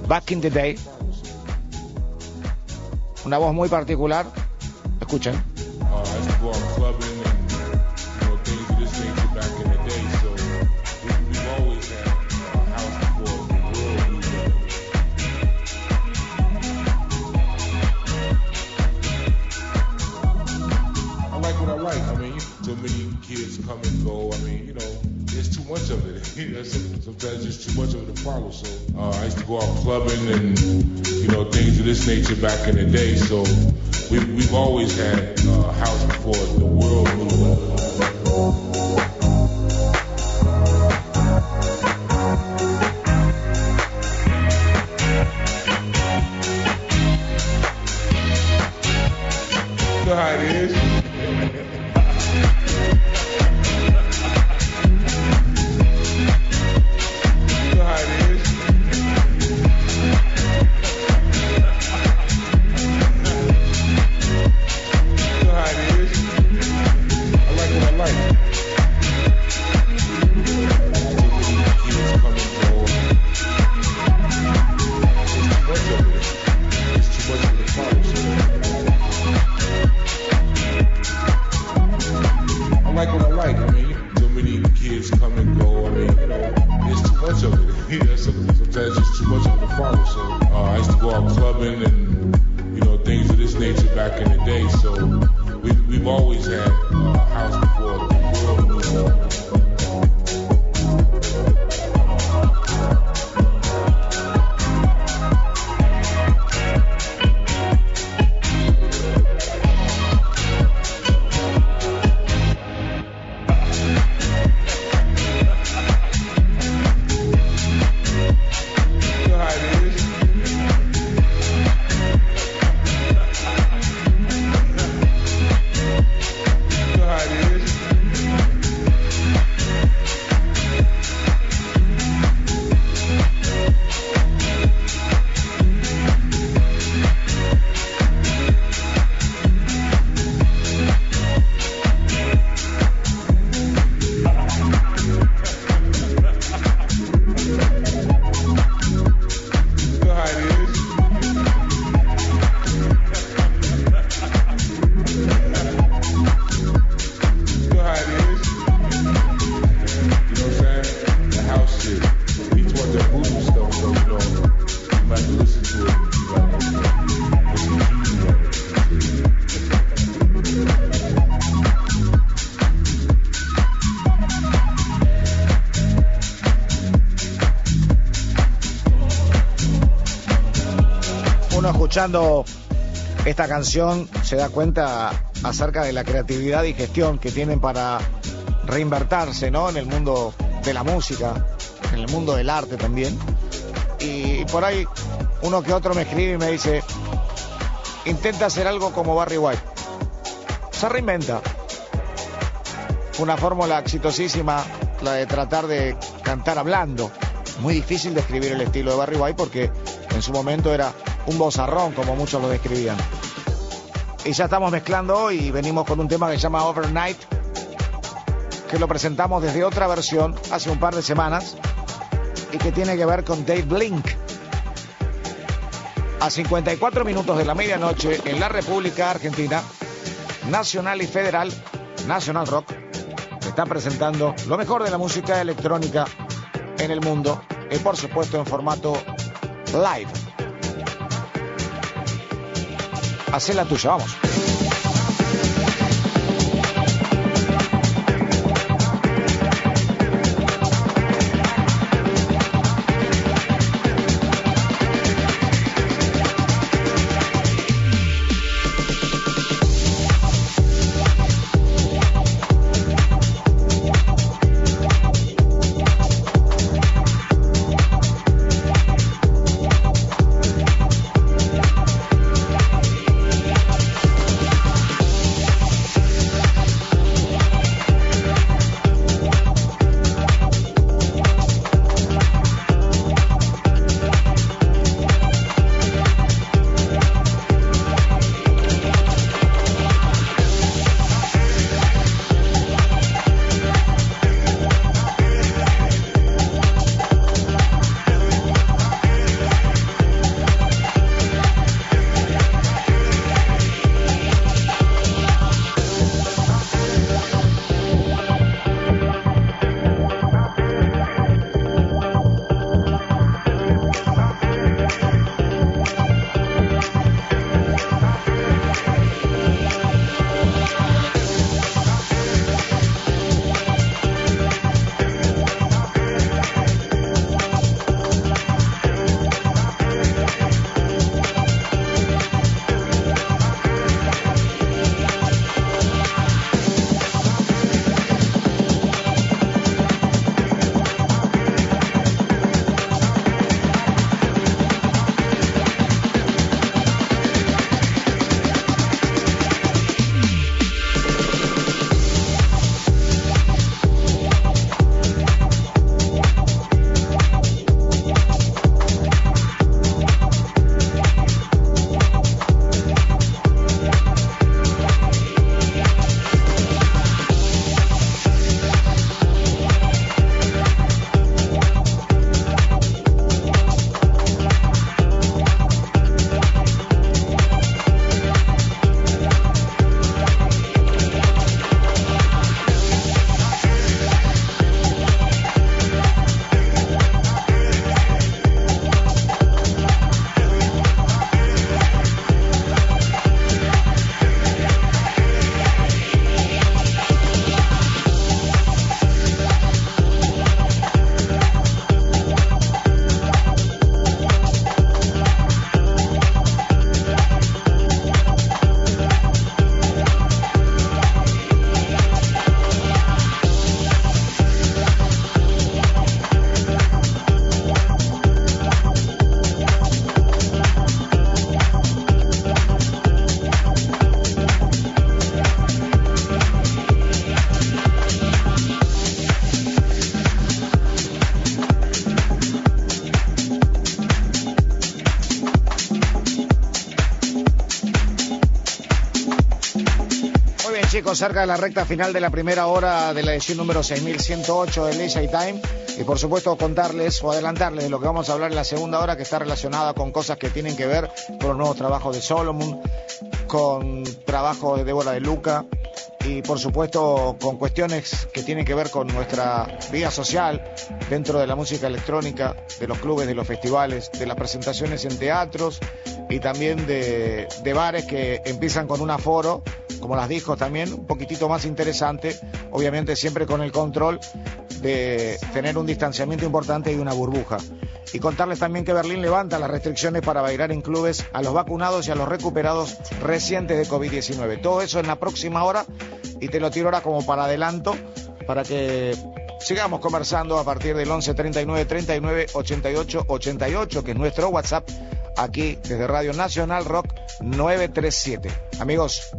Back in the Day. Una voz muy particular. Escuchen. Nature back in the day. So we've we've always had uh, escuchando esta canción se da cuenta acerca de la creatividad y gestión que tienen para reinvertirse ¿no? en el mundo de la música, en el mundo del arte también. Y por ahí uno que otro me escribe y me dice, intenta hacer algo como Barry White. Se reinventa. Una fórmula exitosísima, la de tratar de cantar hablando. Muy difícil describir el estilo de Barry White porque en su momento era un bozarrón, como muchos lo describían. Y ya estamos mezclando y venimos con un tema que se llama Overnight, que lo presentamos desde otra versión hace un par de semanas y que tiene que ver con Dave Blink. A 54 minutos de la medianoche en la República Argentina, Nacional y Federal, National Rock, está presentando lo mejor de la música electrónica en el mundo y por supuesto en formato live. Hacé la tuya, vamos. Chicos, cerca de la recta final de la primera hora de la edición número 6108 del DJ Time. Y por supuesto contarles o adelantarles de lo que vamos a hablar en la segunda hora que está relacionada con cosas que tienen que ver con los nuevos trabajos de Solomon, con trabajo de Débora de Luca y por supuesto con cuestiones que tienen que ver con nuestra vida social dentro de la música electrónica, de los clubes, de los festivales, de las presentaciones en teatros y también de, de bares que empiezan con un aforo, como las discos también, un poquitito más interesante, obviamente siempre con el control de tener un distanciamiento importante y una burbuja. Y contarles también que Berlín levanta las restricciones para bailar en clubes a los vacunados y a los recuperados recientes de COVID-19. Todo eso en la próxima hora y te lo tiro ahora como para adelanto para que sigamos conversando a partir del 11 39 39 88 88, que es nuestro WhatsApp aquí desde Radio Nacional Rock 937. Amigos,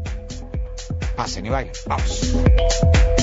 pasen y bailen. Vamos.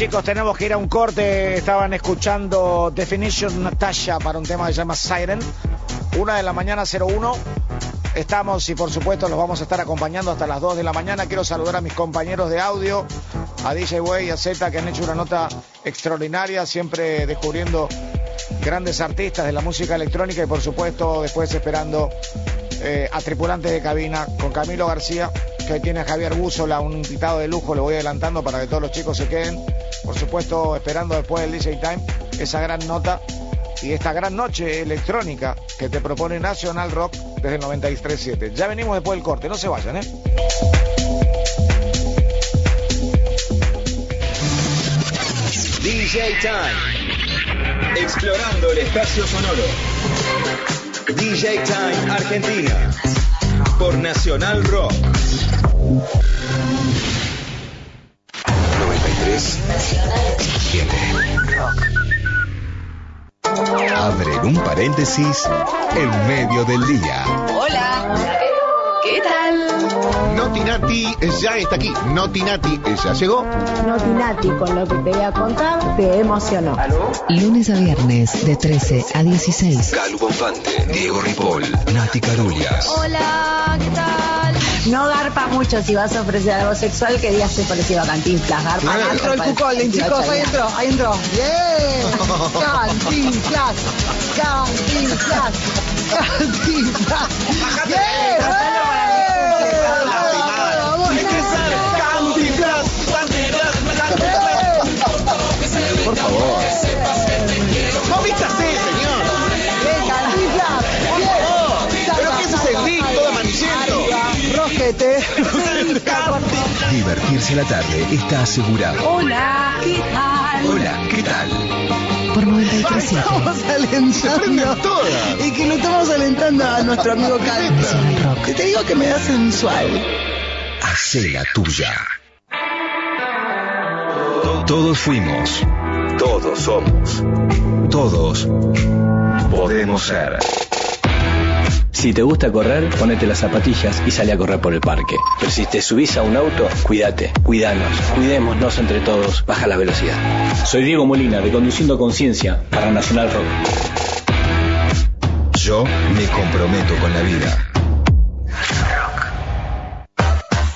Chicos, tenemos que ir a un corte. Estaban escuchando Definition Natasha para un tema que se llama Siren. Una de la mañana 01. Estamos y por supuesto los vamos a estar acompañando hasta las 2 de la mañana. Quiero saludar a mis compañeros de audio, a DJ Way y a Z que han hecho una nota extraordinaria, siempre descubriendo grandes artistas de la música electrónica y por supuesto después esperando eh, a tripulantes de cabina con Camilo García, que hoy tiene a Javier Búzola, un invitado de lujo, lo voy adelantando para que todos los chicos se queden. Por supuesto, esperando después del DJ Time esa gran nota y esta gran noche electrónica que te propone National Rock desde el 93.7. Ya venimos después del corte, no se vayan, ¿eh? DJ Time. Explorando el espacio sonoro. DJ Time Argentina. Por Nacional Rock. 93 7. Abren un paréntesis en medio del día. Hola. ¿Qué tal? Noti Nati ya está aquí. Noti Nati ya llegó. Notinati, con lo que te voy a contar, te emocionó. Lunes a viernes de 13 a 16. Calu Bonfante, Diego Ripoll, Nati Carulias. Hola, ¿qué tal? No garpa mucho si vas a ofrecer algo sexual que digas se parecido a Cantinflas. Garpa Ahí entró el cucolín, 18 chicos, ahí entró, ahí entró. ¡Bien! Cantinflas, Cantinflas, Cantinflas. ¡Bien! Divertirse a la tarde está asegurado. Hola, ¿qué tal? Hola, ¿qué tal? Por 93.7. Estamos alentando. todas. Y que lo estamos alentando a nuestro amigo Calvo. Que te digo que me da sensual. Hacé la tuya. Todos fuimos. Todos somos. Todos podemos ser. Si te gusta correr, ponete las zapatillas y sale a correr por el parque. Pero si te subís a un auto, cuídate, cuidanos, cuidémonos entre todos, baja la velocidad. Soy Diego Molina, de Conduciendo Conciencia, para Nacional Rock. Yo me comprometo con la vida.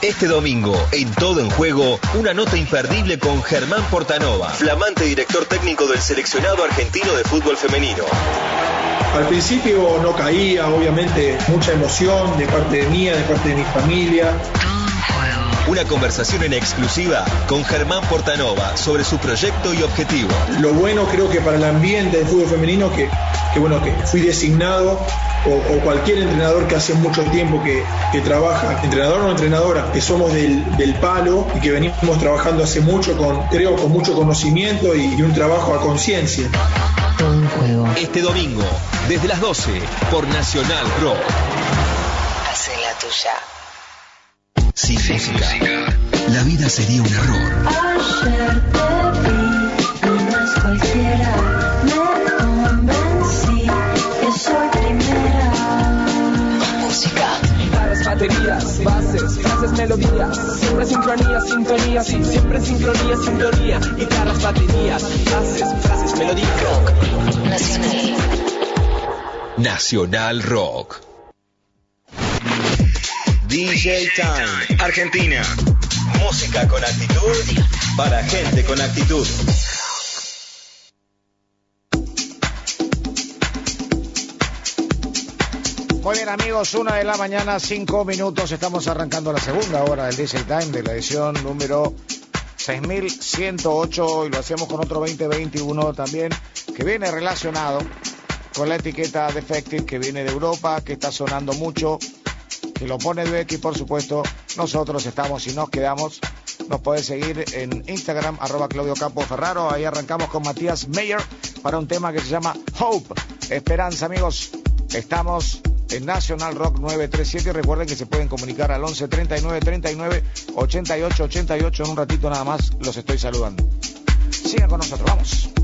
Este domingo, en Todo en Juego, una nota imperdible con Germán Portanova, flamante director técnico del seleccionado argentino de fútbol femenino. Al principio no caía, obviamente, mucha emoción de parte de mía, de parte de mi familia. Una conversación en exclusiva con Germán Portanova sobre su proyecto y objetivo. Lo bueno creo que para el ambiente del fútbol femenino que, que bueno, que fui designado o, o cualquier entrenador que hace mucho tiempo que, que trabaja, entrenador o entrenadora, que somos del, del palo y que venimos trabajando hace mucho con, creo, con mucho conocimiento y, y un trabajo a conciencia. Todo en juego. Este domingo, desde las 12, por Nacional Rock. Hacé la tuya. Sin música, la vida sería un error. Ayer te vi, no es cualquiera. Baterías, bases, frases, melodías. Siempre sincronía, sintonía, sí. Siempre sincronía, sintonía. Guitarras, baterías, bases, frases, melodías. Nacional. Nacional Rock. DJ Time, Argentina. Música con actitud para gente con actitud. Muy bien amigos, una de la mañana, cinco minutos, estamos arrancando la segunda hora del DJ Time de la edición número 6108 y lo hacemos con otro 2021 también que viene relacionado con la etiqueta Defective que viene de Europa, que está sonando mucho, que lo pone Becky, por supuesto, nosotros estamos y nos quedamos. Nos puedes seguir en Instagram, arroba Claudio Campo Ferraro. Ahí arrancamos con Matías Meyer para un tema que se llama Hope. Esperanza, amigos. Estamos en National Rock 937. Recuerden que se pueden comunicar al 11 39 39 88 88. En un ratito nada más los estoy saludando. Sigan con nosotros, vamos.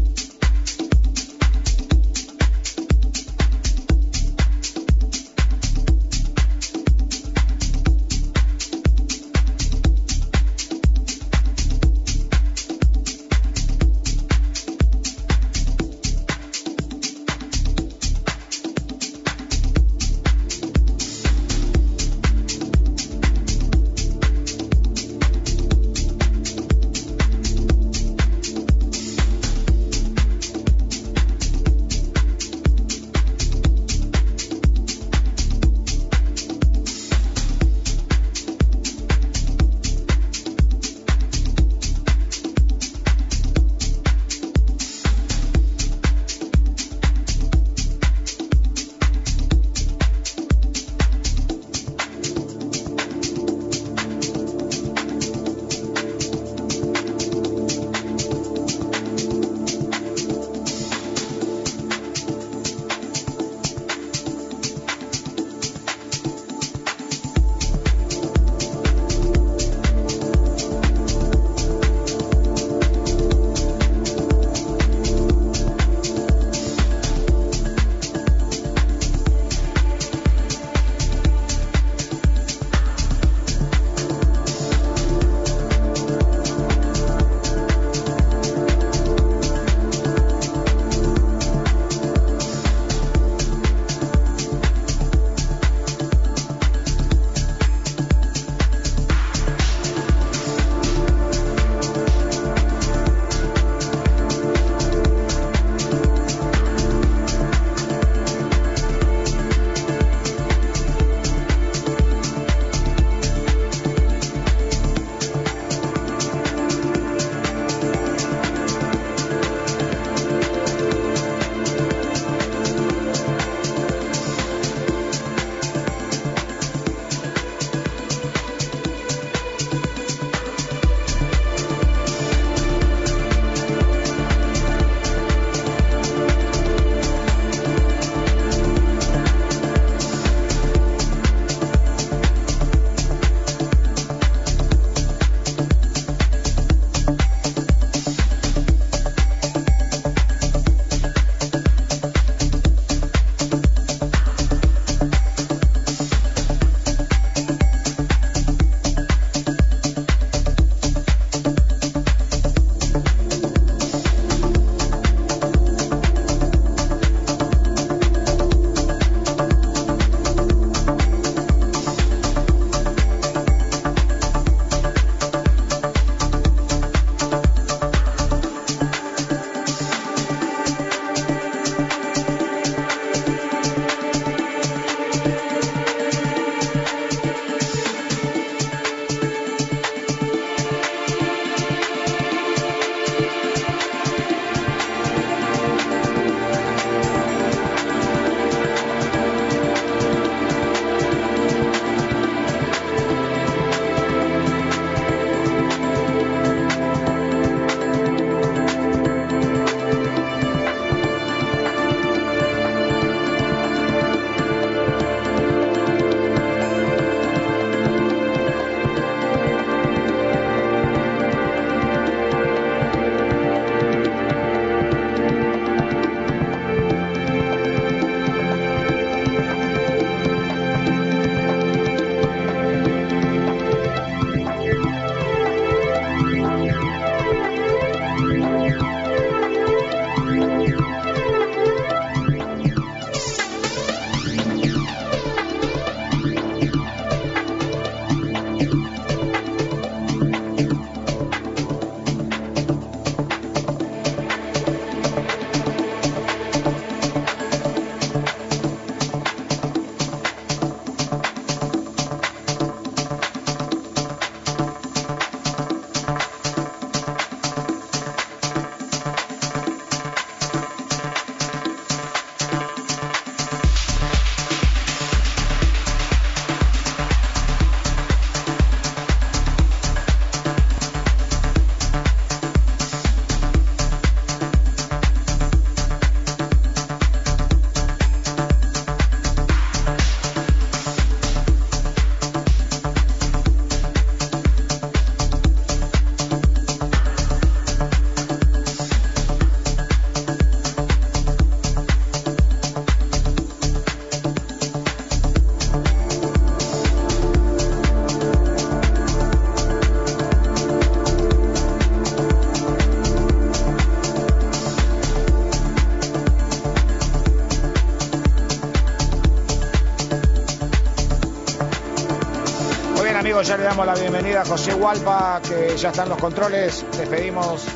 Damos la bienvenida a José Hualpa, que ya están los controles. Despedimos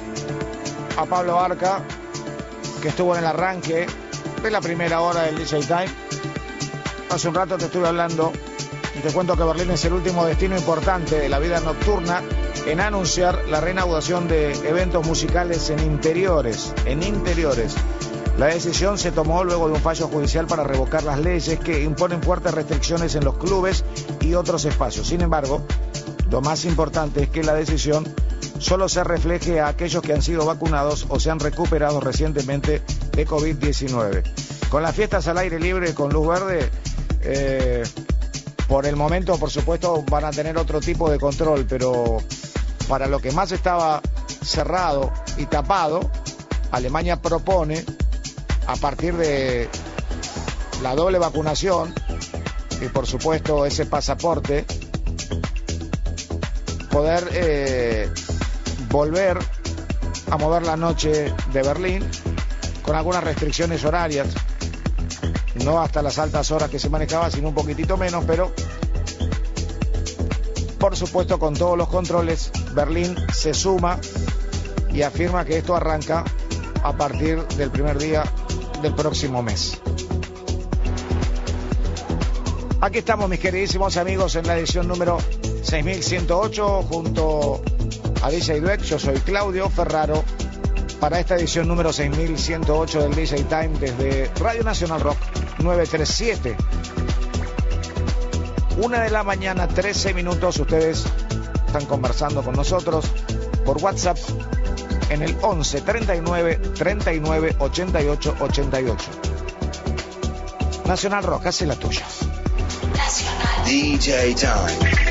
a Pablo Arca, que estuvo en el arranque de la primera hora del DJ Time. Hace un rato te estuve hablando y te cuento que Berlín es el último destino importante de la vida nocturna en anunciar la reanudación de eventos musicales en interiores, en interiores. La decisión se tomó luego de un fallo judicial para revocar las leyes que imponen fuertes restricciones en los clubes y otros espacios. Sin embargo, lo más importante es que la decisión solo se refleje a aquellos que han sido vacunados o se han recuperado recientemente de COVID-19. Con las fiestas al aire libre con luz verde, eh, por el momento, por supuesto, van a tener otro tipo de control, pero para lo que más estaba cerrado y tapado, Alemania propone a partir de la doble vacunación y por supuesto ese pasaporte, poder eh, volver a mover la noche de Berlín con algunas restricciones horarias, no hasta las altas horas que se manejaba, sino un poquitito menos, pero por supuesto con todos los controles, Berlín se suma y afirma que esto arranca a partir del primer día del próximo mes. Aquí estamos, mis queridísimos amigos, en la edición número 6108, junto a DJ Duet. Yo soy Claudio Ferraro, para esta edición número 6108 del DJ Time desde Radio Nacional Rock 937. Una de la mañana, 13 minutos. Ustedes están conversando con nosotros por WhatsApp en el 11 39 39 88 88. Nacional Rock, hace la tuya. Nacional. DJ Time.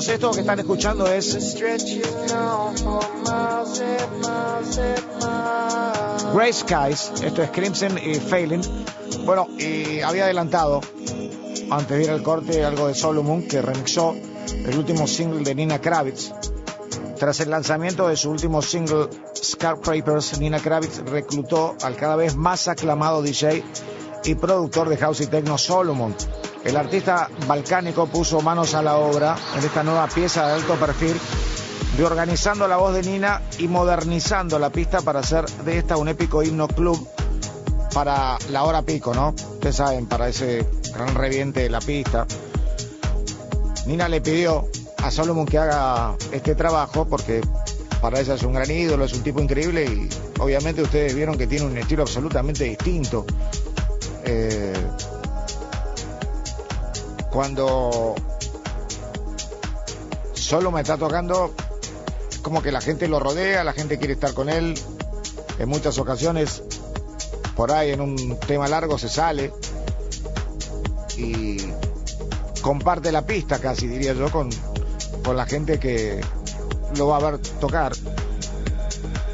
Chicos, esto que están escuchando es. Grey Skies. Esto es Crimson y Failing. Bueno, y había adelantado, antes de ir al corte, algo de Solomon, que remixó el último single de Nina Kravitz. Tras el lanzamiento de su último single, Skyscrapers, Nina Kravitz reclutó al cada vez más aclamado DJ y productor de house y techno Solomon. El artista balcánico puso manos a la obra en esta nueva pieza de alto perfil, reorganizando la voz de Nina y modernizando la pista para hacer de esta un épico himno club para la hora pico, ¿no? Ustedes saben, para ese gran reviente de la pista. Nina le pidió a Solomon que haga este trabajo porque para ella es un gran ídolo, es un tipo increíble y obviamente ustedes vieron que tiene un estilo absolutamente distinto. Eh, cuando solo me está tocando, como que la gente lo rodea, la gente quiere estar con él. En muchas ocasiones, por ahí en un tema largo se sale y comparte la pista casi, diría yo, con, con la gente que lo va a ver tocar.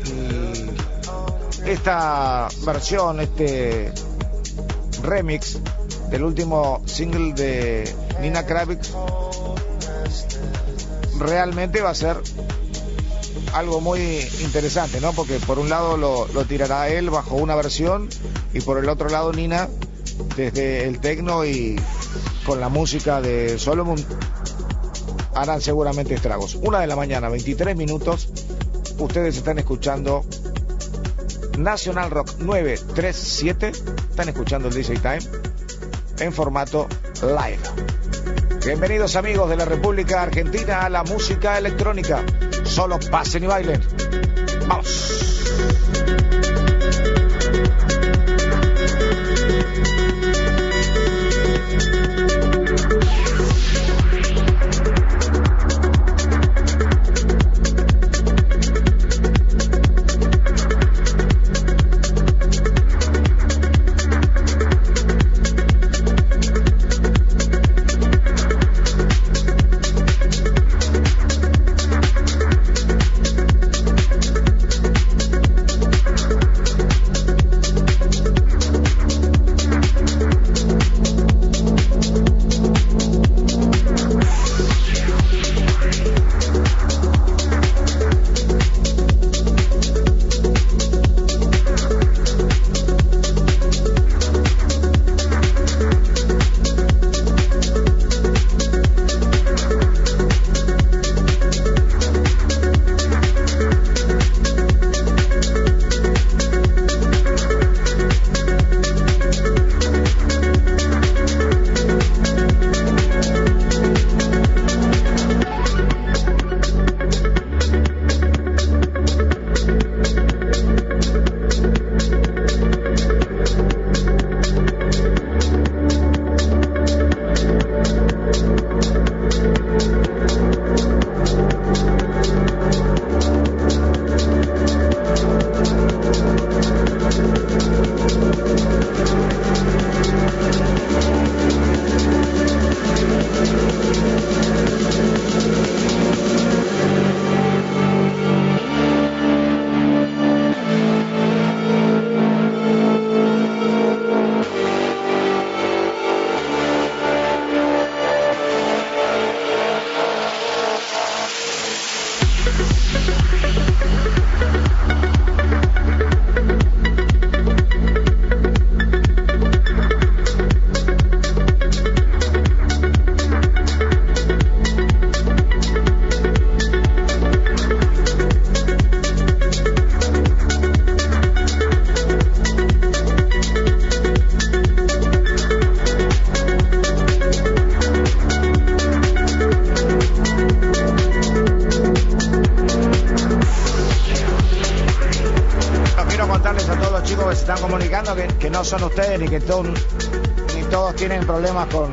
Y esta versión, este remix del último single de Nina Kravitz realmente va a ser algo muy interesante, ¿no? Porque por un lado lo, lo tirará él bajo una versión y por el otro lado Nina desde el tecno y con la música de Solomon harán seguramente estragos. Una de la mañana, 23 minutos. Ustedes están escuchando National Rock 937. Están escuchando el DJ Time en formato live. Bienvenidos amigos de la República Argentina a la música electrónica. Solo pasen y bailen. Vamos. Son ustedes ni que ni todos tienen problemas con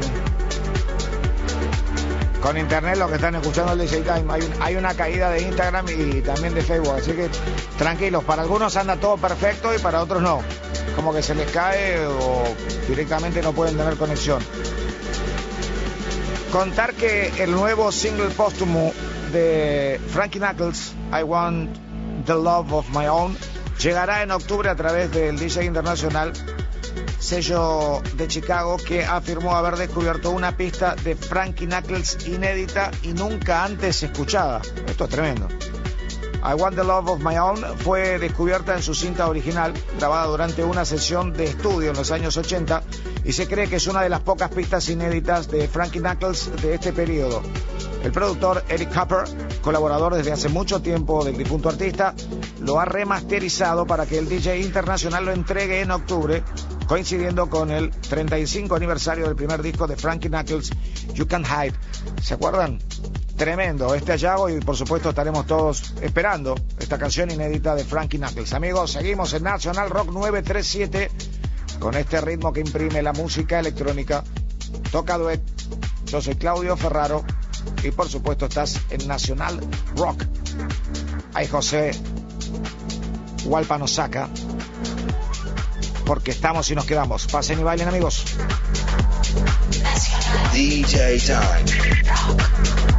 con internet los que están escuchando el DJ Time. Hay, hay una caída de Instagram y también de Facebook, así que tranquilos, para algunos anda todo perfecto y para otros no. Como que se les cae o directamente no pueden tener conexión. Contar que el nuevo single póstumo de Frankie Knuckles, I Want the Love of My Own, llegará en octubre a través del DJ Internacional sello de Chicago que afirmó haber descubierto una pista de Frankie Knuckles inédita y nunca antes escuchada. Esto es tremendo. I Want the Love of My Own fue descubierta en su cinta original, grabada durante una sesión de estudio en los años 80, y se cree que es una de las pocas pistas inéditas de Frankie Knuckles de este periodo. El productor Eric Cooper, colaborador desde hace mucho tiempo del difunto artista, lo ha remasterizado para que el DJ internacional lo entregue en octubre coincidiendo con el 35 aniversario del primer disco de Frankie Knuckles, You Can Hide. ¿Se acuerdan? Tremendo este hallazgo y por supuesto estaremos todos esperando esta canción inédita de Frankie Knuckles. Amigos, seguimos en National Rock 937 con este ritmo que imprime la música electrónica. Toca duet. Yo soy Claudio Ferraro y por supuesto estás en Nacional Rock. Ay José Walpa nos saca porque estamos y nos quedamos. Pasen y bailen amigos. DJ Time.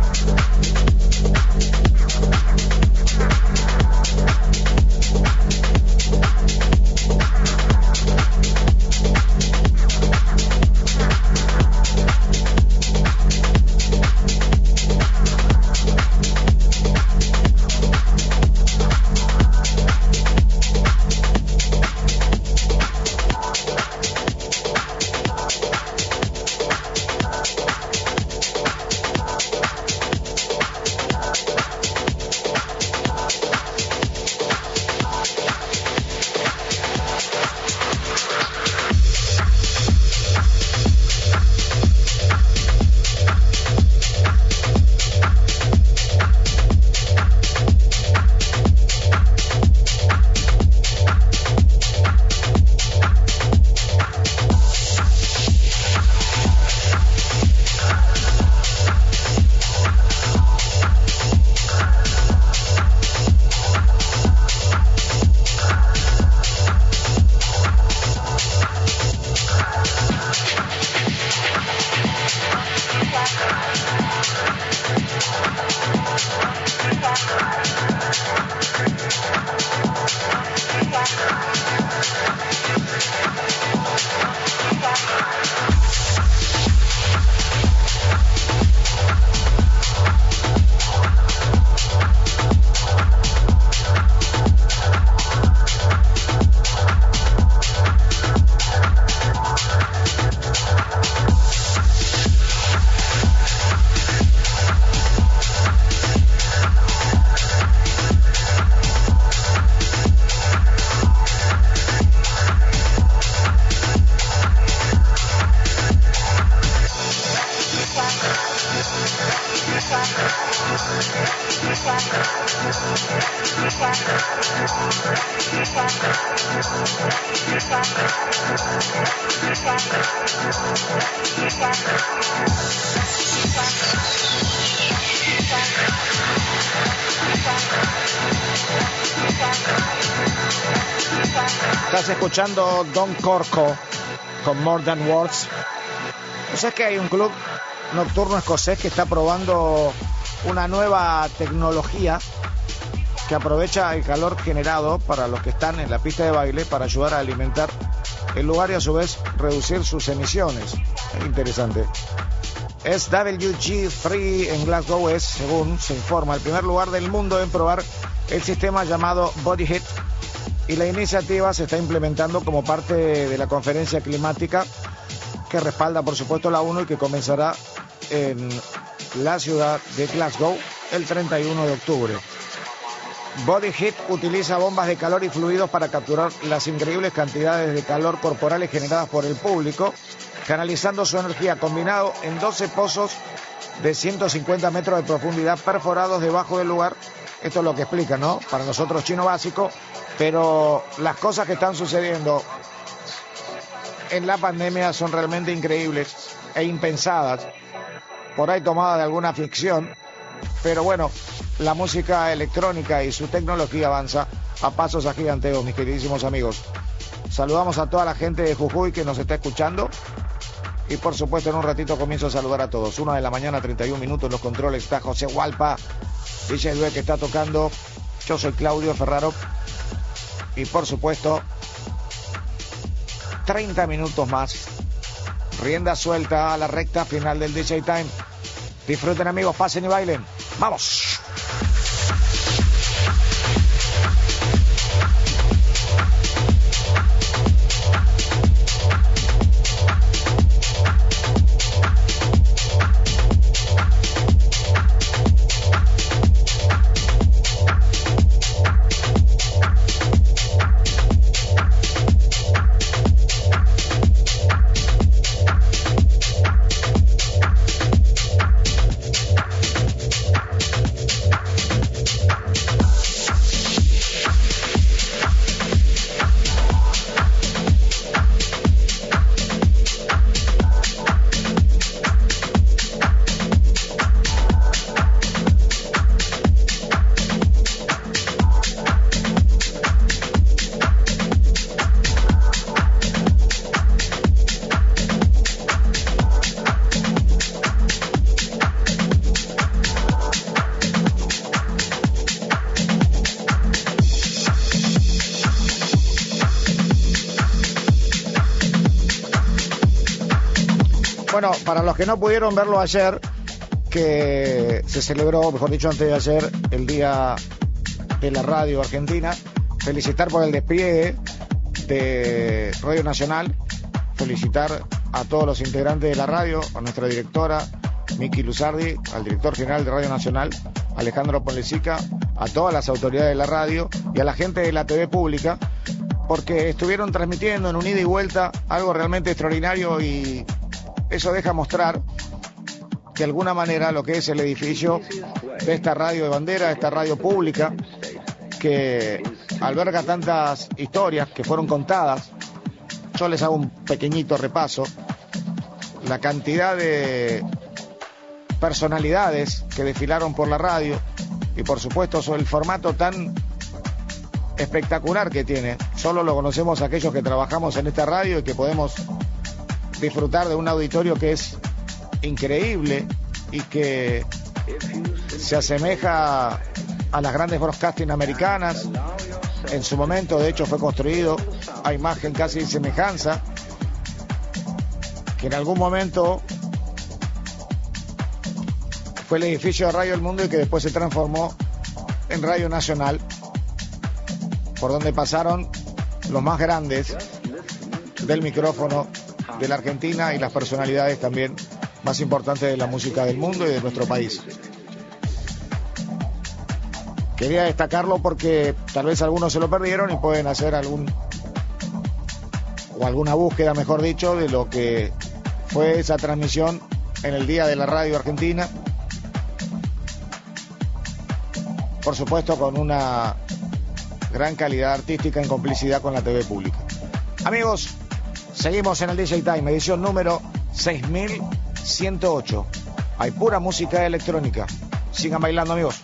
Escuchando Don Corco con More Than Words. ¿No sabes que hay un club nocturno escocés que está probando una nueva tecnología que aprovecha el calor generado para los que están en la pista de baile para ayudar a alimentar el lugar y a su vez reducir sus emisiones? Es interesante. Es WG Free en Glasgow, es, según se informa, el primer lugar del mundo en probar el sistema llamado Body Heat y la iniciativa se está implementando como parte de la conferencia climática que respalda por supuesto la ONU y que comenzará en la ciudad de Glasgow el 31 de octubre. Body Heat utiliza bombas de calor y fluidos para capturar las increíbles cantidades de calor corporales generadas por el público, canalizando su energía combinado en 12 pozos de 150 metros de profundidad perforados debajo del lugar. Esto es lo que explica, ¿no? Para nosotros chino básico, pero las cosas que están sucediendo en la pandemia son realmente increíbles e impensadas, por ahí tomadas de alguna ficción, pero bueno, la música electrónica y su tecnología avanza a pasos agiganteos, mis queridísimos amigos. Saludamos a toda la gente de Jujuy que nos está escuchando. Y por supuesto, en un ratito comienzo a saludar a todos. Una de la mañana, 31 minutos, los controles está José Hualpa, DJ Due que está tocando. Yo soy Claudio Ferraro. Y por supuesto, 30 minutos más. Rienda suelta a la recta final del DJ Time. Disfruten amigos, pasen y bailen. ¡Vamos! Los que no pudieron verlo ayer, que se celebró, mejor dicho, antes de ayer, el Día de la Radio Argentina, felicitar por el despliegue de Radio Nacional, felicitar a todos los integrantes de la radio, a nuestra directora, Miki Luzardi, al director general de Radio Nacional, Alejandro Ponlecica, a todas las autoridades de la radio y a la gente de la TV pública, porque estuvieron transmitiendo en un ida y vuelta algo realmente extraordinario y eso deja mostrar de alguna manera lo que es el edificio de esta radio de bandera, de esta radio pública, que alberga tantas historias que fueron contadas. Yo les hago un pequeñito repaso. La cantidad de personalidades que desfilaron por la radio y por supuesto sobre el formato tan espectacular que tiene. Solo lo conocemos aquellos que trabajamos en esta radio y que podemos disfrutar de un auditorio que es increíble y que se asemeja a las grandes broadcasting americanas. En su momento, de hecho, fue construido a imagen casi de semejanza, que en algún momento fue el edificio de Radio del Mundo y que después se transformó en Radio Nacional, por donde pasaron los más grandes del micrófono de la Argentina y las personalidades también más importantes de la música del mundo y de nuestro país. Quería destacarlo porque tal vez algunos se lo perdieron y pueden hacer algún o alguna búsqueda, mejor dicho, de lo que fue esa transmisión en el día de la radio argentina. por supuesto con una gran calidad artística en complicidad con la TV pública. Amigos, seguimos en el DJ Time, edición número 6108. Hay pura música electrónica. Sigan bailando, amigos.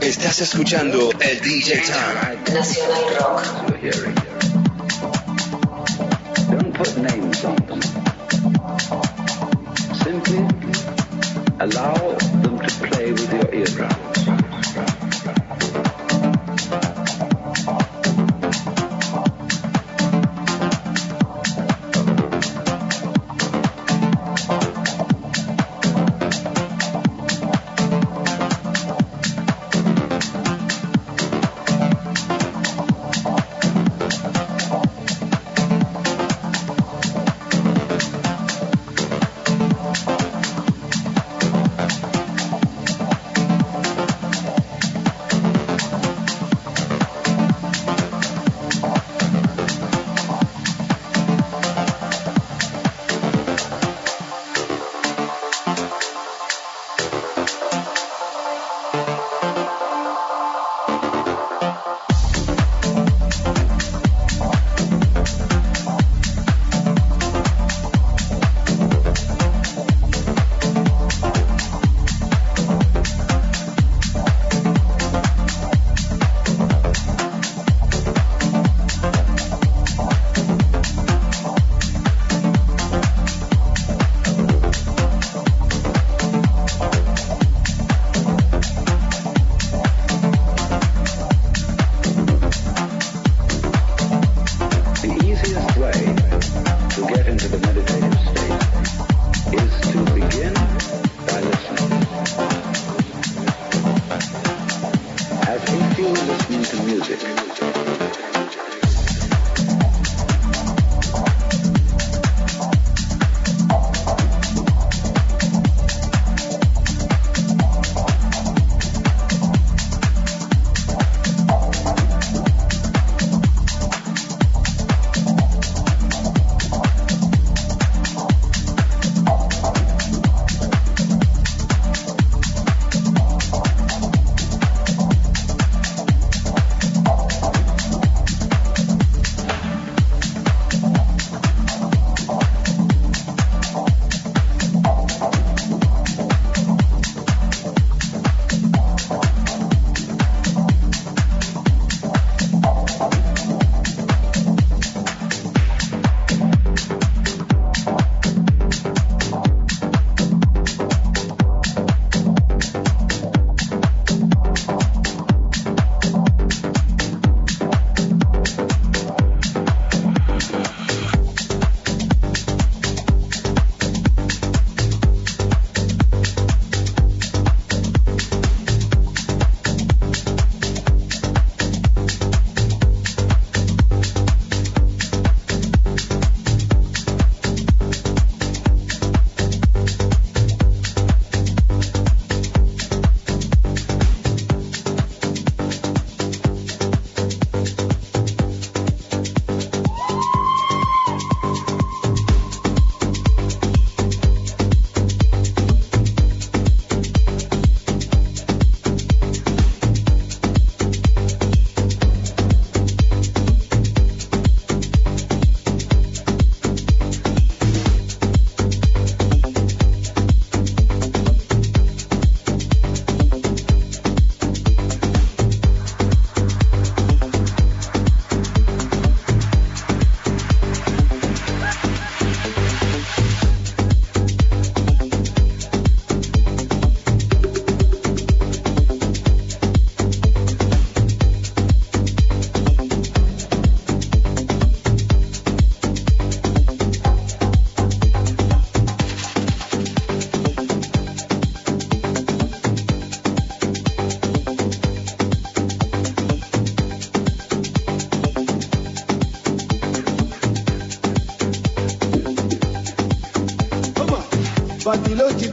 Estás escuchando el DJ Time. Nacional Rock. Put names on them. Simply allow them to play with your eardrums.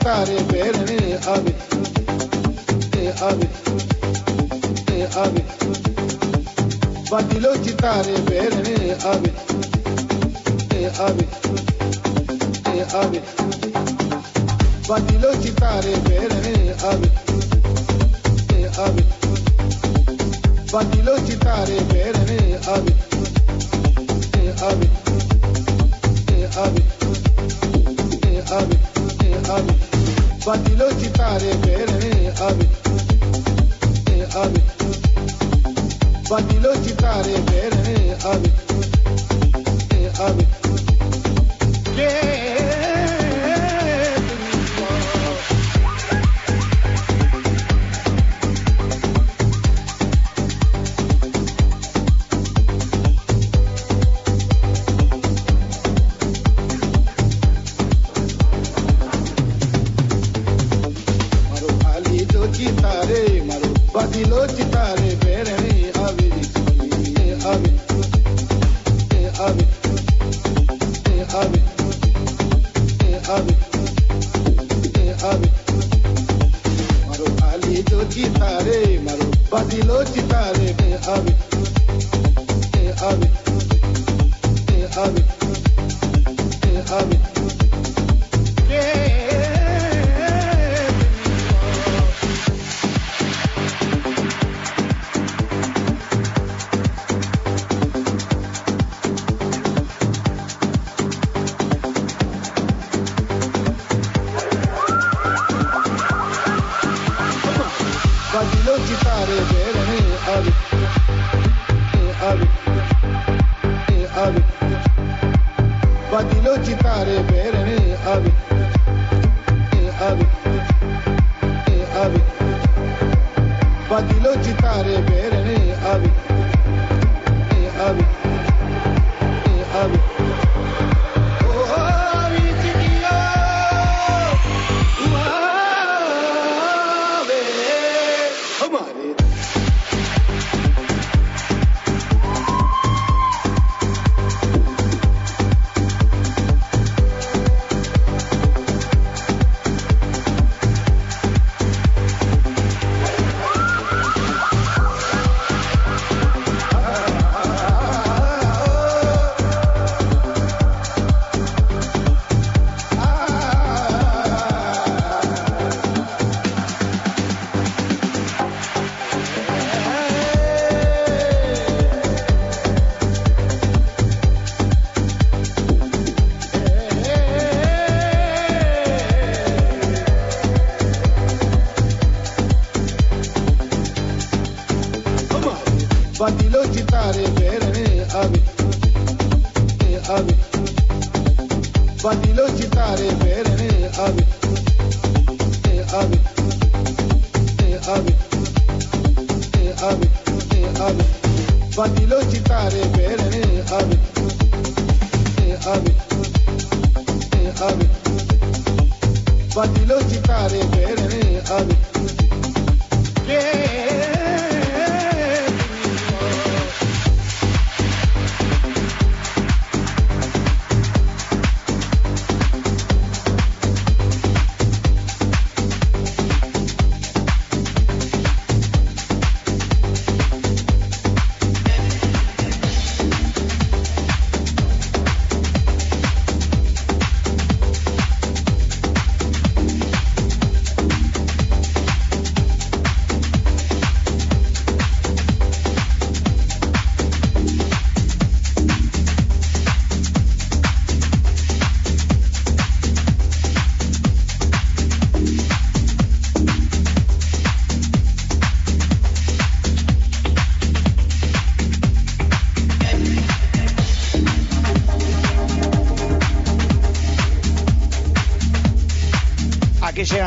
kare berne abi e abi e abi badilo chitare berne abi e abi e abi badilo chitare berne abi e abi badilo chitare berne abi e abi e abi Fatilo ti pare bene, ave. Fatilo ti pare bene, ave.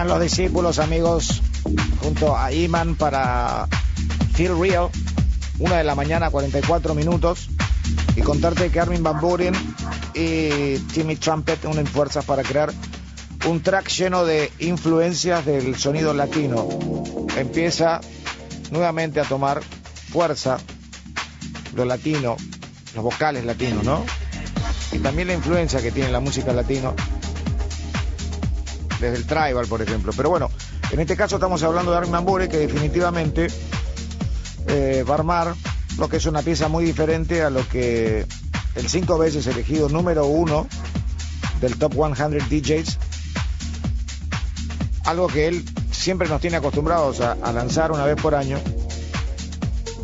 los discípulos, amigos, junto a Iman para Feel Real, una de la mañana, 44 minutos, y contarte que Armin Van Buren y Timmy Trumpet unen fuerzas para crear un track lleno de influencias del sonido latino. Empieza nuevamente a tomar fuerza lo latino, los vocales latinos, ¿no? Y también la influencia que tiene la música latino desde el tribal, por ejemplo. Pero bueno, en este caso estamos hablando de Armin Van Buren, que definitivamente eh, va a armar lo que es una pieza muy diferente a lo que el cinco veces elegido número uno del Top 100 DJs. Algo que él siempre nos tiene acostumbrados a, a lanzar una vez por año.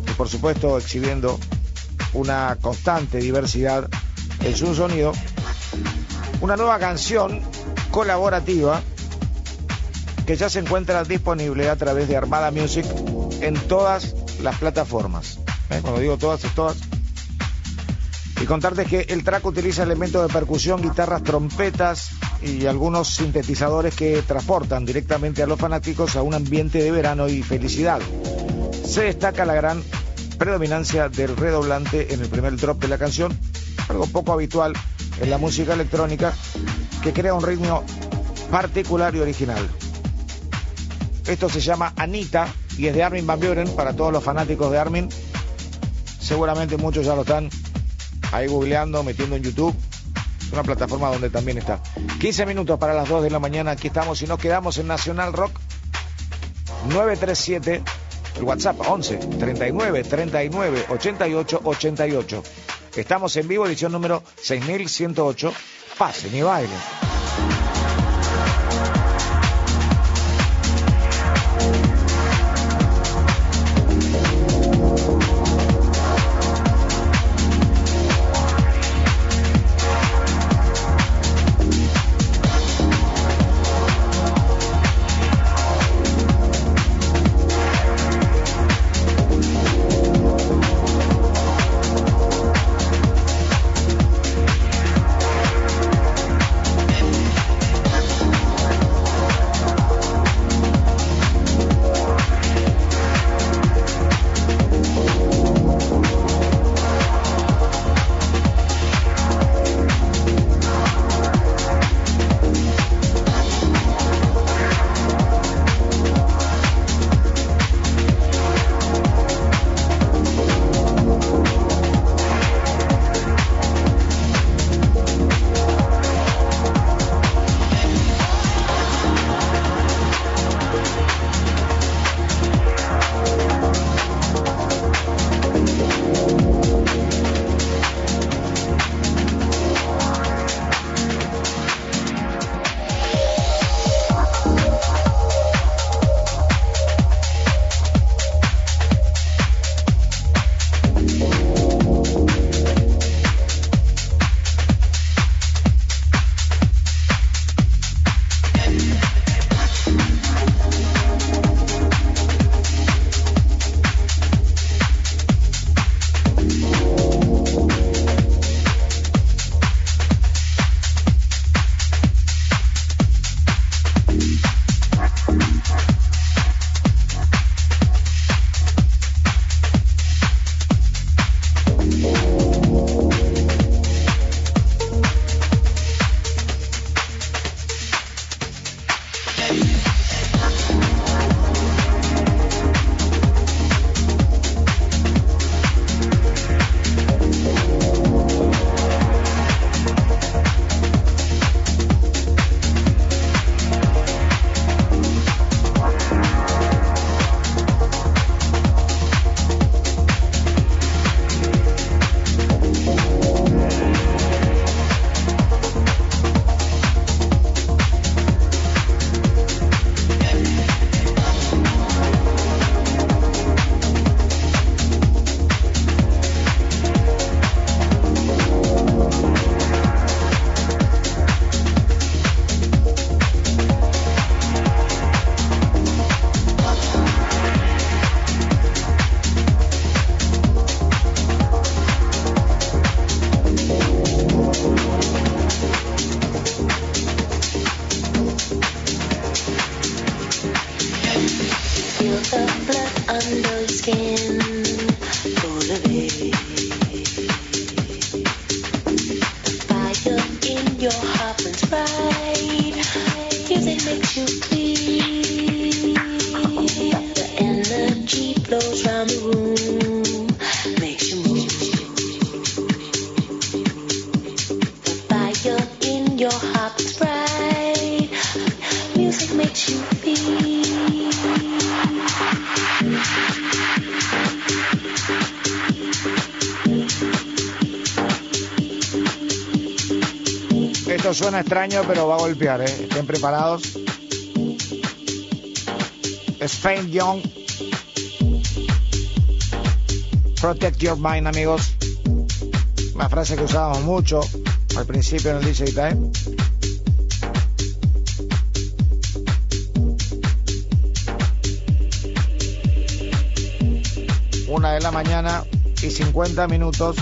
Y por supuesto exhibiendo una constante diversidad en su sonido. Una nueva canción colaborativa que ya se encuentra disponible a través de Armada Music en todas las plataformas. ¿Eh? Cuando digo todas, es todas. Y contarte que el track utiliza elementos de percusión, guitarras, trompetas y algunos sintetizadores que transportan directamente a los fanáticos a un ambiente de verano y felicidad. Se destaca la gran predominancia del redoblante en el primer drop de la canción, algo poco habitual en la música electrónica, que crea un ritmo particular y original. Esto se llama Anita y es de Armin Van Buren para todos los fanáticos de Armin. Seguramente muchos ya lo están ahí googleando, metiendo en YouTube. Una plataforma donde también está. 15 minutos para las 2 de la mañana. Aquí estamos y nos quedamos en Nacional Rock 937. El WhatsApp 11 39 39 88 88. Estamos en vivo, edición número 6108. Pasen y bailen. Suena extraño, pero va a golpear, ¿eh? Estén preparados. Spain Young. Protect your mind, amigos. Una frase que usábamos mucho al principio en el DJ Time. Una de la mañana y 50 minutos.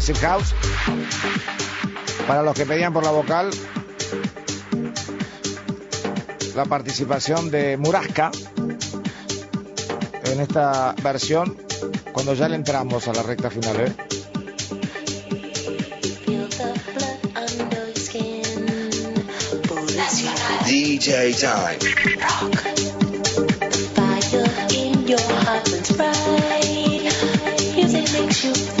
Progressive House. Para los que pedían por la vocal, la participación de Murasca en esta versión cuando ya le entramos a la recta final. ¿eh? DJ Time. Fire in your heart burns bright. Music makes you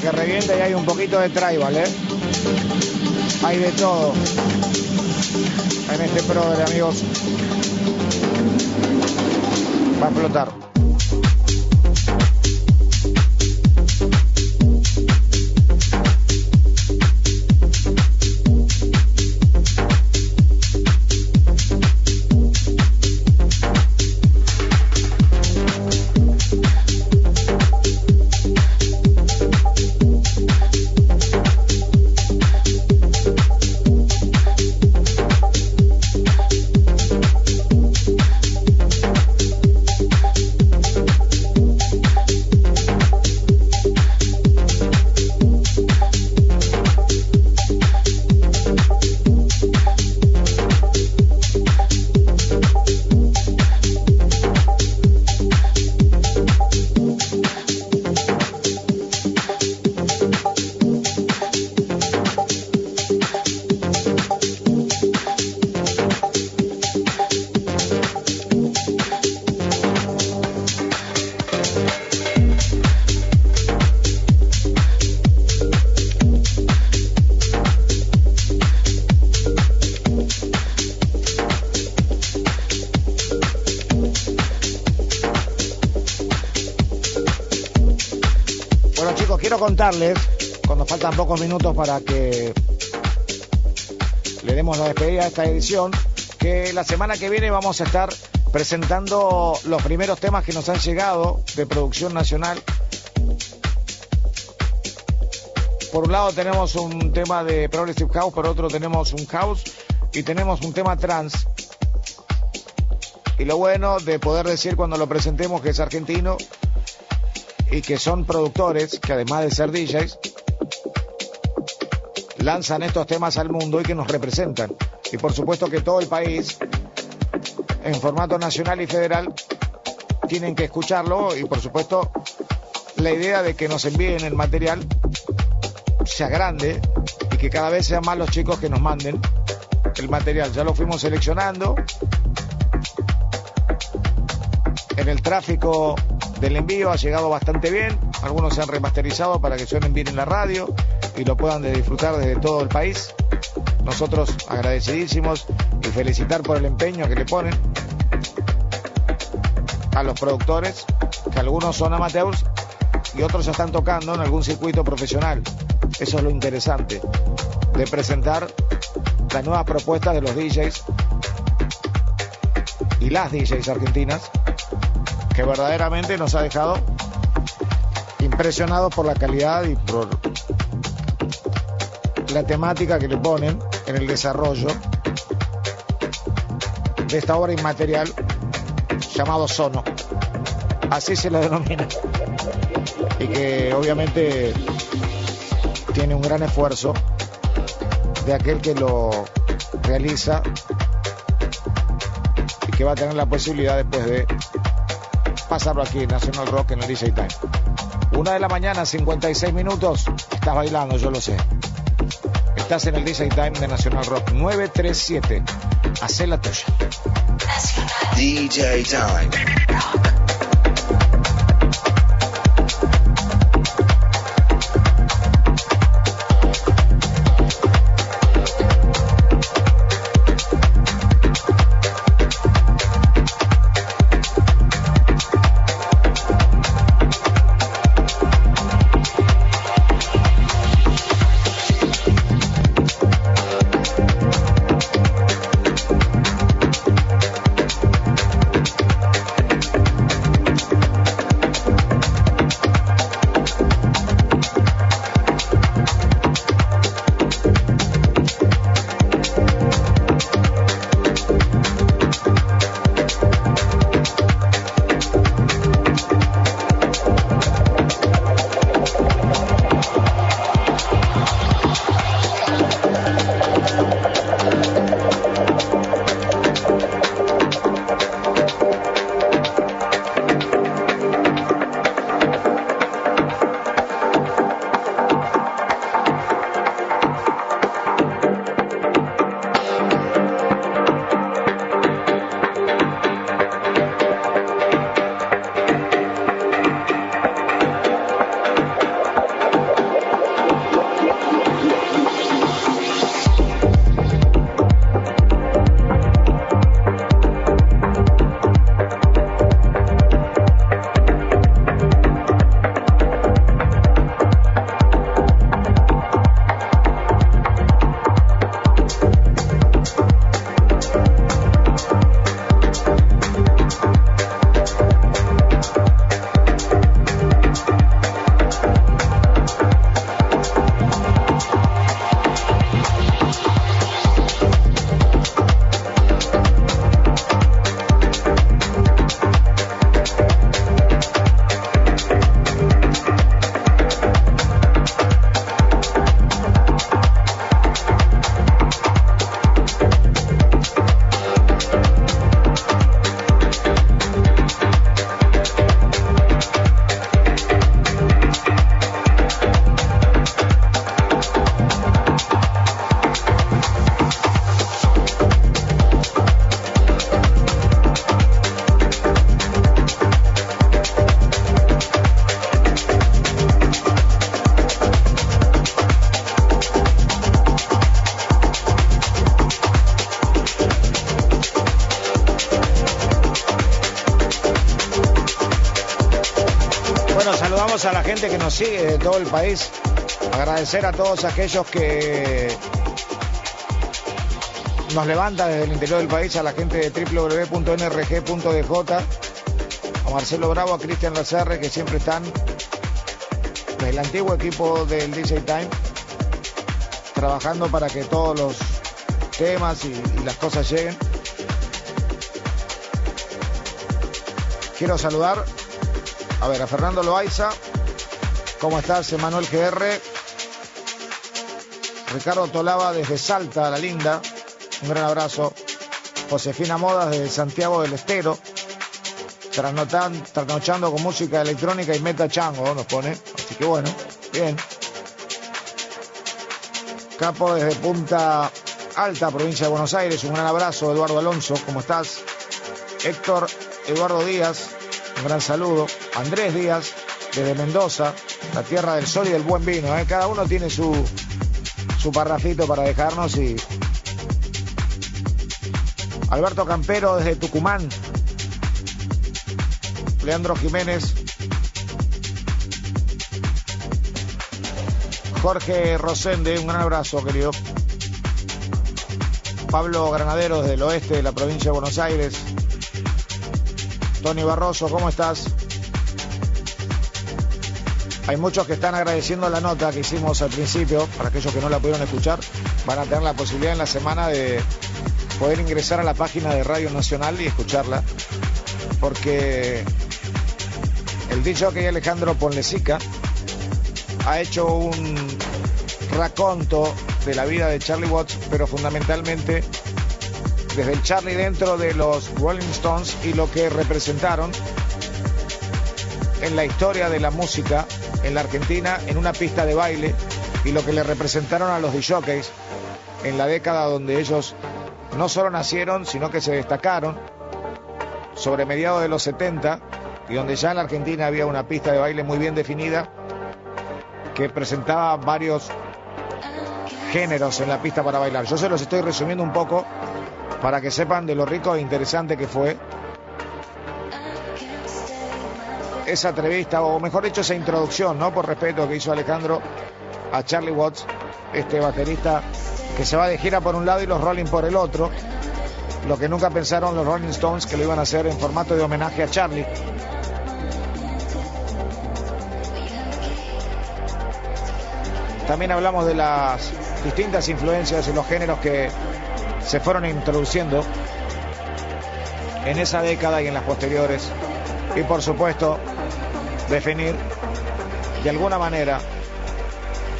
porque revienta y hay un poquito de tribal, ¿eh? Hay de todo en este programa, amigos. Va a explotar. Cuando faltan pocos minutos para que le demos la despedida a esta edición, que la semana que viene vamos a estar presentando los primeros temas que nos han llegado de producción nacional. Por un lado tenemos un tema de Progressive House, por otro tenemos un House y tenemos un tema trans. Y lo bueno de poder decir cuando lo presentemos que es argentino y que son productores, que además de ser DJs, lanzan estos temas al mundo y que nos representan. Y por supuesto que todo el país, en formato nacional y federal, tienen que escucharlo y por supuesto la idea de que nos envíen el material sea grande y que cada vez sean más los chicos que nos manden el material. Ya lo fuimos seleccionando. En el tráfico del envío ha llegado bastante bien. Algunos se han remasterizado para que suenen bien en la radio y lo puedan disfrutar desde todo el país. Nosotros agradecidísimos y felicitar por el empeño que le ponen a los productores, que algunos son amateurs y otros ya están tocando en algún circuito profesional. Eso es lo interesante de presentar las nuevas propuestas de los DJs y las DJs argentinas que verdaderamente nos ha dejado impresionados por la calidad y por la temática que le ponen en el desarrollo de esta obra inmaterial llamado Sono. Así se lo denomina. Y que obviamente tiene un gran esfuerzo de aquel que lo realiza y que va a tener la posibilidad después de pasarlo aquí National Rock en el DJ Time. Una de la mañana, 56 minutos. Estás bailando, yo lo sé. Estás en el DJ Time de National Rock 937. Hacé la tuya. DJ Time. Que nos sigue de todo el país. Agradecer a todos aquellos que nos levantan desde el interior del país, a la gente de www.nrg.dj, a Marcelo Bravo, a Cristian Lazarre, que siempre están del antiguo equipo del DJ Time, trabajando para que todos los temas y, y las cosas lleguen. Quiero saludar a ver, a Fernando Loaiza. ¿Cómo estás, Emanuel GR? Ricardo Tolaba desde Salta, la linda. Un gran abrazo. Josefina Modas desde Santiago del Estero. Trasnochando con música electrónica y meta chango, nos pone. Así que bueno, bien. Capo desde Punta Alta, provincia de Buenos Aires. Un gran abrazo, Eduardo Alonso. ¿Cómo estás? Héctor Eduardo Díaz. Un gran saludo. Andrés Díaz, desde Mendoza, la tierra del sol y del buen vino. ¿eh? Cada uno tiene su, su parrafito para dejarnos y. Alberto Campero desde Tucumán. Leandro Jiménez. Jorge Rosende, un gran abrazo, querido. Pablo Granadero desde el oeste de la provincia de Buenos Aires. Tony Barroso, ¿cómo estás? Hay muchos que están agradeciendo la nota que hicimos al principio. Para aquellos que no la pudieron escuchar, van a tener la posibilidad en la semana de poder ingresar a la página de Radio Nacional y escucharla. Porque el dicho que Alejandro Ponlesica ha hecho un raconto de la vida de Charlie Watts, pero fundamentalmente desde el Charlie dentro de los Rolling Stones y lo que representaron en la historia de la música en la Argentina en una pista de baile y lo que le representaron a los DJs en la década donde ellos no solo nacieron, sino que se destacaron sobre mediados de los 70 y donde ya en la Argentina había una pista de baile muy bien definida que presentaba varios géneros en la pista para bailar. Yo se los estoy resumiendo un poco para que sepan de lo rico e interesante que fue esa entrevista, o mejor dicho, esa introducción, ¿no? Por respeto que hizo Alejandro a Charlie Watts, este baterista que se va de gira por un lado y los Rolling por el otro. Lo que nunca pensaron los Rolling Stones que lo iban a hacer en formato de homenaje a Charlie. También hablamos de las distintas influencias y los géneros que se fueron introduciendo en esa década y en las posteriores. Y por supuesto, definir de alguna manera,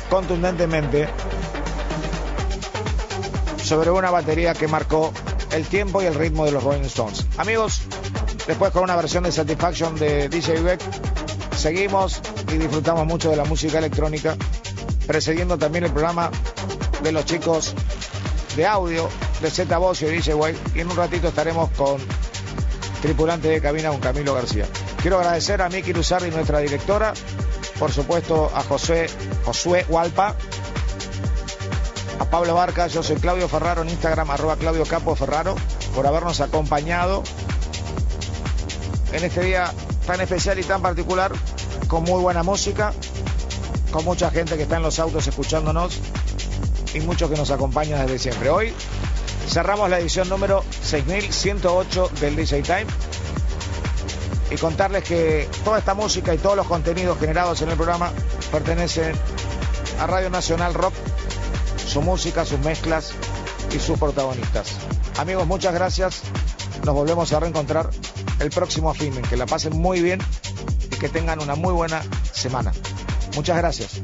contundentemente, sobre una batería que marcó el tiempo y el ritmo de los Rolling Stones. Amigos, después con una versión de Satisfaction de DJ Beck, seguimos y disfrutamos mucho de la música electrónica, precediendo también el programa de los chicos de audio de Z Voz y DJ Way. Y en un ratito estaremos con tripulante de cabina con Camilo García. Quiero agradecer a Miki Luzardi, nuestra directora, por supuesto a José Josué Hualpa, a Pablo Barca, yo soy Claudio Ferraro en Instagram, arroba Claudio Capo Ferraro, por habernos acompañado en este día tan especial y tan particular, con muy buena música, con mucha gente que está en los autos escuchándonos y muchos que nos acompañan desde siempre. Hoy cerramos la edición número 6108 del DJ Time y contarles que toda esta música y todos los contenidos generados en el programa pertenecen a Radio Nacional Rock, su música, sus mezclas y sus protagonistas. Amigos, muchas gracias. Nos volvemos a reencontrar el próximo fin. Que la pasen muy bien y que tengan una muy buena semana. Muchas gracias.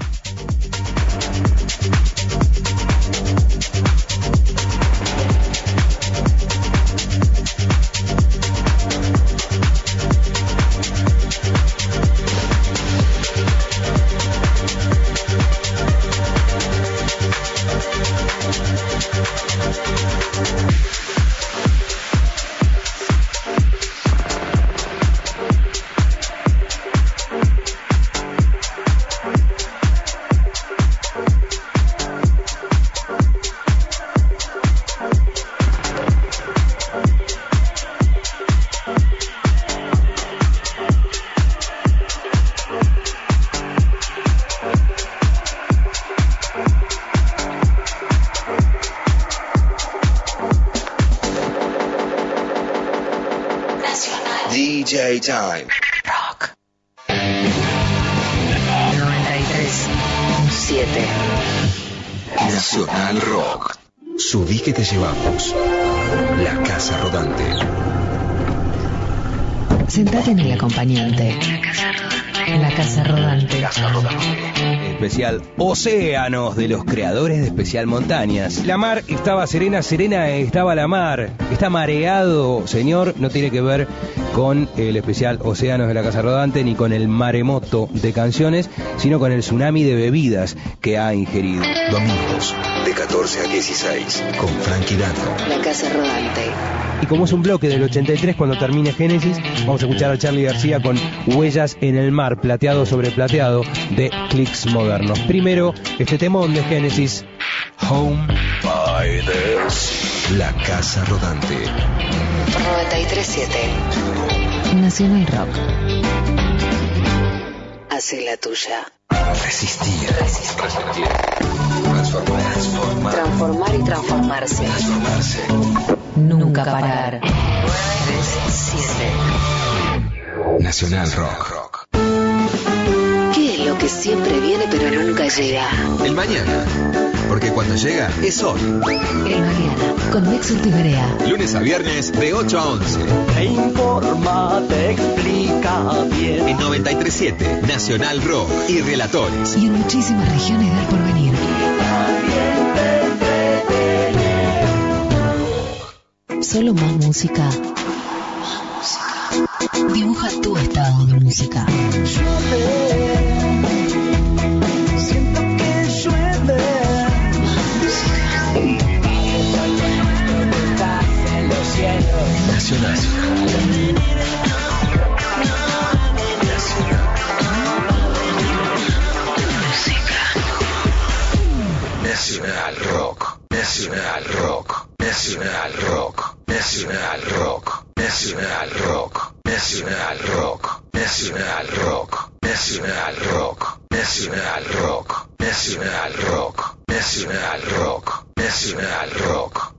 Especial Océanos de los creadores de Especial Montañas. La mar estaba serena, serena estaba la mar. Está mareado, señor, no tiene que ver con el especial Océanos de la Casa Rodante ni con el maremoto de canciones, sino con el tsunami de bebidas que ha ingerido. Domingos, 14 a 16, con Frankie Dano. La Casa Rodante. Y como es un bloque del 83, cuando termine Génesis, vamos a escuchar a Charlie García con Huellas en el mar, plateado sobre plateado, de Clicks Modernos. Primero, este temón de Génesis, Home by the Sea. La Casa Rodante. 937. Nacional Rock. Hace la tuya. Resistir. Resistir. Transformar. Transformar. Transformar y transformarse. Transformarse. Nunca parar. 937. Nacional Rock. ¿Qué es lo que siempre viene pero nunca llega? El mañana. Porque cuando llega es hoy. El mañana. Con Nexo Tiberea. Lunes a viernes de 8 a 11. Te informa, te explica bien. En 937 Nacional Rock y Relatores. Y en muchísimas regiones del porvenir. Solo más música. Dibuja tu estado de música. Siento que. Nacional. Nacional Rock. Nacional Rock. Nacional Rock. Nacional Rock. Nacional Rock. Nacional Rock. Nacional Rock. Nacional Rock. Nacional Rock. Nacional Rock. Nacional Rock. Nacional Rock.